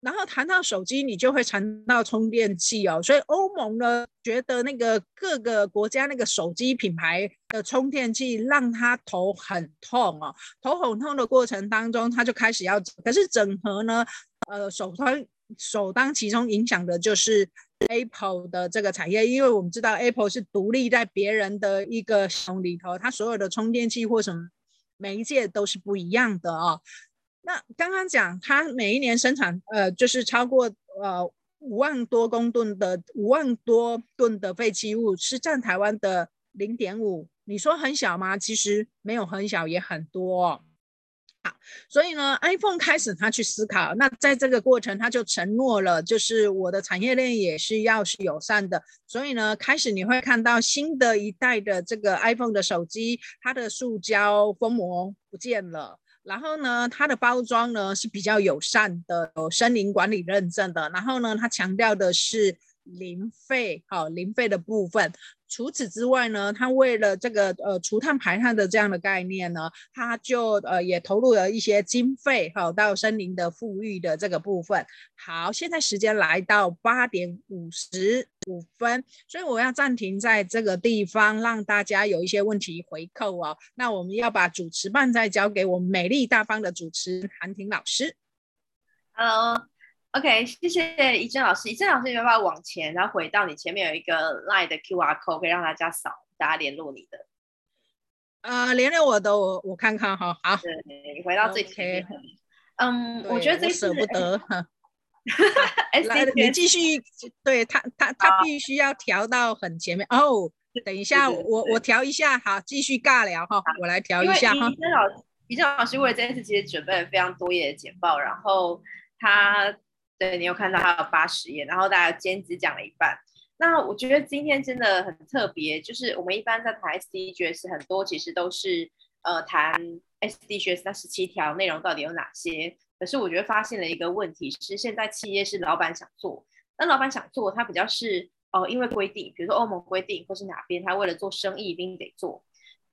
然后谈到手机，你就会谈到充电器哦。所以欧盟呢，觉得那个各个国家那个手机品牌的充电器让他头很痛哦。头很痛的过程当中，他就开始要，可是整合呢，呃，首当首当其冲影响的就是。Apple 的这个产业，因为我们知道 Apple 是独立在别人的一个系统里头，它所有的充电器或什么媒介都是不一样的哦。那刚刚讲它每一年生产呃，就是超过呃五万多公吨的五万多吨的废弃物，是占台湾的零点五。你说很小吗？其实没有很小，也很多。好，所以呢，iPhone 开始他去思考，那在这个过程他就承诺了，就是我的产业链也是要是友善的。所以呢，开始你会看到新的一代的这个 iPhone 的手机，它的塑胶封膜不见了，然后呢，它的包装呢是比较友善的，有森林管理认证的，然后呢，它强调的是零废，好，零废的部分。除此之外呢，他为了这个呃除碳排碳的这样的概念呢，他就呃也投入了一些经费好到森林的复育的这个部分。好，现在时间来到八点五十五分，所以我要暂停在这个地方，让大家有一些问题回扣哦。那我们要把主持棒再交给我们美丽大方的主持人韩婷老师。Hello。OK，谢谢怡珍老师。怡珍老师，你要不要往前，然后回到你前面有一个 Line 的 QR code，可以让大家扫，大家联络你的。呃，联络我的，我我看看哈。好，对，你回到最前面。嗯，我觉得这舍不得。来，你继续。对他，他他必须要调到很前面哦。等一下，我我调一下，好，继续尬聊哈。我来调一下哈。怡珍老师，怡珍老师为了这件事其实准备了非常多页的简报，然后他。对，你有看到还有八十页，然后大家兼职讲了一半。那我觉得今天真的很特别，就是我们一般在谈 SDGs 很多其实都是呃谈 SDGs 那十七条内容到底有哪些。可是我觉得发现了一个问题是，现在企业是老板想做，那老板想做，他比较是哦、因为规定，比如说欧盟规定，或是哪边他为了做生意一定得做。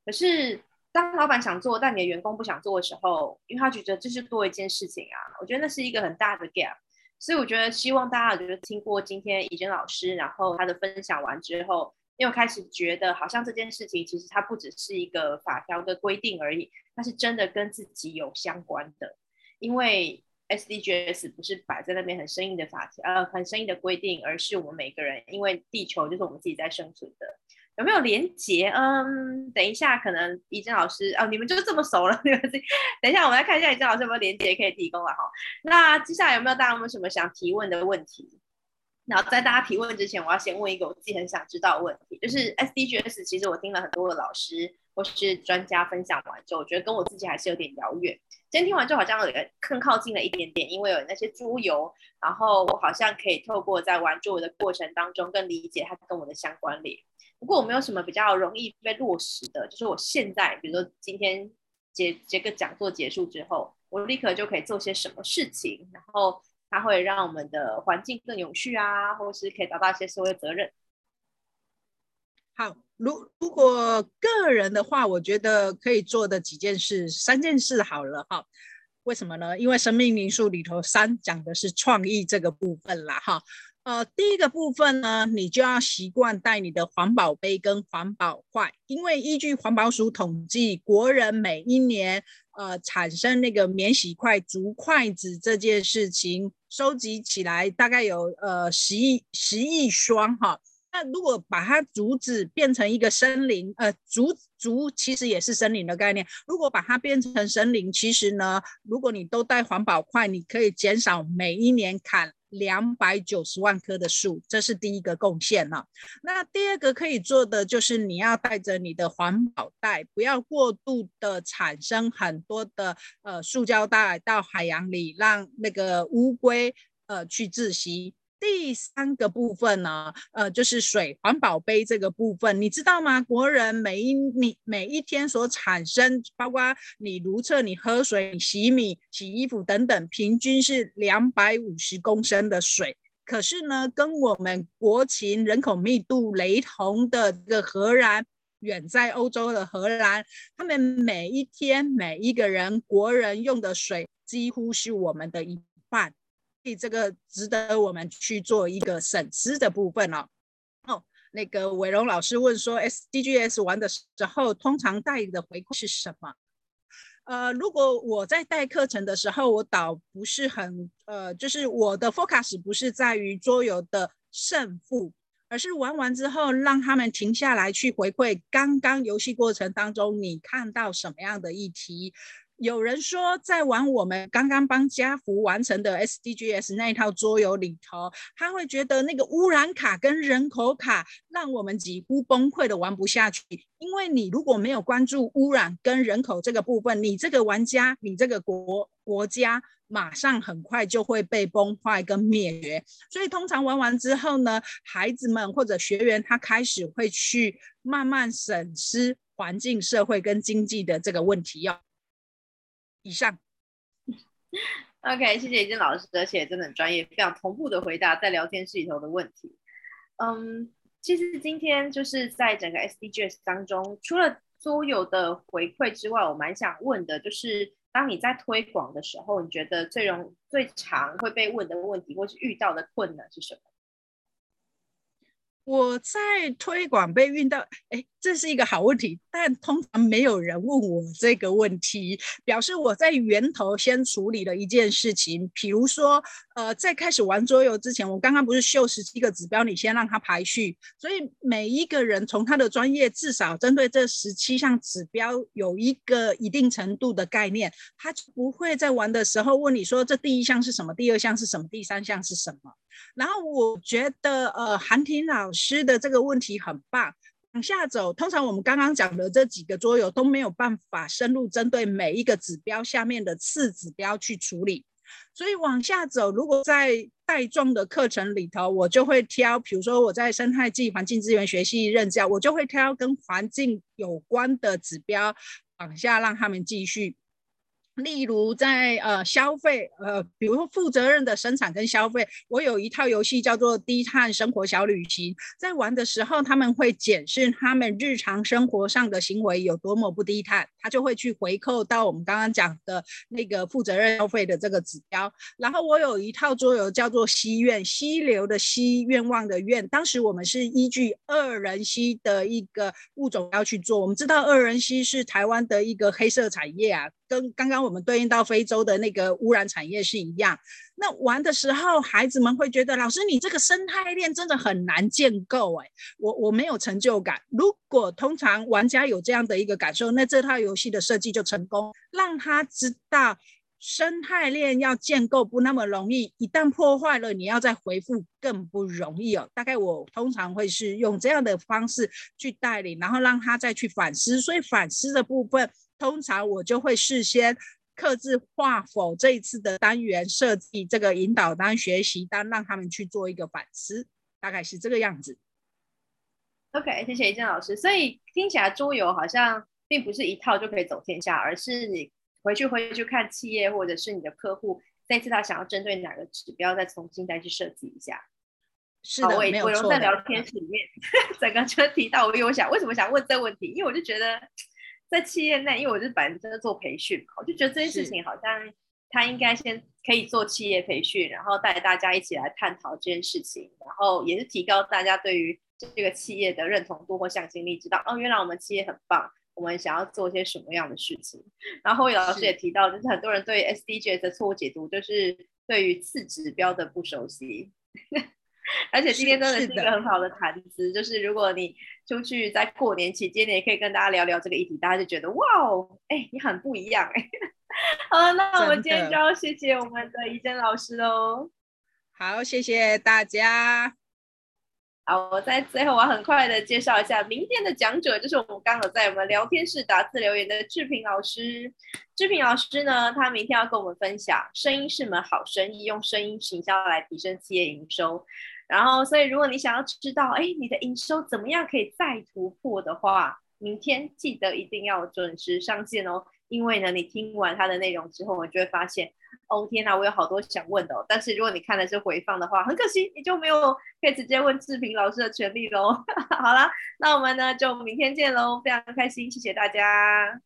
可是当老板想做，但你的员工不想做的时候，因为他觉得这是多一件事情啊，我觉得那是一个很大的 gap。所以我觉得希望大家就是听过今天怡珍老师，然后他的分享完之后，又开始觉得好像这件事情其实它不只是一个法条的规定而已，它是真的跟自己有相关的。因为 SDGs 不是摆在那边很生硬的法条，呃，很生硬的规定，而是我们每个人，因为地球就是我们自己在生存的。有没有连结？嗯，等一下，可能怡珍老师哦，你们就是这么熟了，你们等一下，我们来看一下怡珍老师有没有连结可以提供了哈。那接下来有没有大家有没有什么想提问的问题？然后在大家提问之前，我要先问一个我自己很想知道的问题，就是 SDGs，其实我听了很多的老师或是专家分享完之后，我觉得跟我自己还是有点遥远。今天听完就好像有更靠近了一点点，因为有那些猪油，然后我好像可以透过在玩猪油的过程当中，更理解它跟我的相关联。不过我没有什么比较容易被落实的，就是我现在，比如说今天结这个讲座结束之后，我立刻就可以做些什么事情，然后它会让我们的环境更永续啊，或是可以达到一些社会责任。好，如如果个人的话，我觉得可以做的几件事，三件事好了哈。为什么呢？因为生命灵数里头三讲的是创意这个部分啦哈。呃，第一个部分呢，你就要习惯带你的环保杯跟环保筷，因为依据环保署统计，国人每一年呃产生那个免洗筷、竹筷子这件事情，收集起来大概有呃十亿十亿双哈。那如果把它竹子变成一个森林，呃，竹竹其实也是森林的概念。如果把它变成森林，其实呢，如果你都带环保筷，你可以减少每一年砍两百九十万棵的树，这是第一个贡献了。那第二个可以做的就是你要带着你的环保袋，不要过度的产生很多的呃塑胶袋到海洋里，让那个乌龟呃去窒息。第三个部分呢，呃，就是水环保杯这个部分，你知道吗？国人每一你每一天所产生，包括你如厕、你喝水、你洗米、洗衣服等等，平均是两百五十公升的水。可是呢，跟我们国情人口密度雷同的这个荷兰，远在欧洲的荷兰，他们每一天每一个人国人用的水几乎是我们的一半。这个值得我们去做一个审视的部分哦。哦，那个伟荣老师问说，SDGs 玩的时候，通常带的回馈是什么？呃，如果我在带课程的时候，我倒不是很呃，就是我的 focus 不是在于桌游的胜负，而是玩完之后让他们停下来去回馈刚刚游戏过程当中你看到什么样的议题。有人说，在玩我们刚刚帮家福完成的 SDGs 那一套桌游里头，他会觉得那个污染卡跟人口卡让我们几乎崩溃的玩不下去。因为你如果没有关注污染跟人口这个部分，你这个玩家，你这个国国家，马上很快就会被崩坏跟灭绝。所以通常玩完之后呢，孩子们或者学员他开始会去慢慢审视环境、社会跟经济的这个问题要。以上，OK，谢谢怡珍老师，而且真的很专业，非常同步的回答在聊天室里头的问题。嗯，其实今天就是在整个 SDGs 当中，除了桌游的回馈之外，我蛮想问的，就是当你在推广的时候，你觉得最容最常会被问的问题，或是遇到的困难是什么？我在推广被运到，哎，这是一个好问题，但通常没有人问我这个问题，表示我在源头先处理了一件事情。比如说，呃，在开始玩桌游之前，我刚刚不是秀十七个指标，你先让它排序，所以每一个人从他的专业，至少针对这十七项指标有一个一定程度的概念，他就不会在玩的时候问你说，这第一项是什么，第二项是什么，第三项是什么。然后我觉得，呃，韩婷老师的这个问题很棒。往下走，通常我们刚刚讲的这几个桌游都没有办法深入针对每一个指标下面的次指标去处理。所以往下走，如果在带状的课程里头，我就会挑，比如说我在生态系环境资源学系任教，我就会挑跟环境有关的指标往下让他们继续。例如在呃消费呃，比如说负责任的生产跟消费，我有一套游戏叫做低碳生活小旅行，在玩的时候他们会检视他们日常生活上的行为有多么不低碳，他就会去回扣到我们刚刚讲的那个负责任消费的这个指标。然后我有一套桌游叫做溪愿，溪流的溪，愿望的愿，当时我们是依据二人溪的一个物种要去做，我们知道二人溪是台湾的一个黑色产业啊。跟刚刚我们对应到非洲的那个污染产业是一样。那玩的时候，孩子们会觉得老师，你这个生态链真的很难建构，哎，我我没有成就感。如果通常玩家有这样的一个感受，那这套游戏的设计就成功，让他知道生态链要建构不那么容易，一旦破坏了，你要再恢复更不容易哦。大概我通常会是用这样的方式去带领，然后让他再去反思。所以反思的部分。通常我就会事先刻制化否这一次的单元设计这个引导单、学习单，让他们去做一个反思，大概是这个样子。OK，谢谢一正老师。所以听起来桌游好像并不是一套就可以走天下，而是你回去回去看企业或者是你的客户，这次他想要针对哪个指标，再重新再去设计一下。是的，我也没有错。我在聊天室里面，整个就提到，因为我想为什么想问这个问题，因为我就觉得。在企业内，因为我是本身做培训嘛，我就觉得这件事情好像他应该先可以做企业培训，然后带大家一起来探讨这件事情，然后也是提高大家对于这个企业的认同度或向心力，知道哦，原来我们企业很棒，我们想要做些什么样的事情。然后慧老师也提到，就是很多人对 SDGs 的错误解读，就是对于次指标的不熟悉。而且今天真的是一个很好的谈资，就是如果你出去在过年期间，你也可以跟大家聊聊这个议题，大家就觉得哇哦，哎，你很不一样哎。好，那我们今天就要谢谢我们的怡珍老师喽。好，谢谢大家。好，我在最后我要很快的介绍一下明天的讲者，就是我们刚好在我们聊天室打字留言的志平老师。志平老师呢，他明天要跟我们分享，声音是门好生意，用声音行销来提升企业营收。然后，所以如果你想要知道，哎，你的营收怎么样可以再突破的话，明天记得一定要准时上线哦。因为呢，你听完他的内容之后，你就会发现，哦天哪，我有好多想问的哦。但是如果你看的是回放的话，很可惜，你就没有可以直接问志平老师的权利喽。好啦，那我们呢就明天见喽，非常开心，谢谢大家。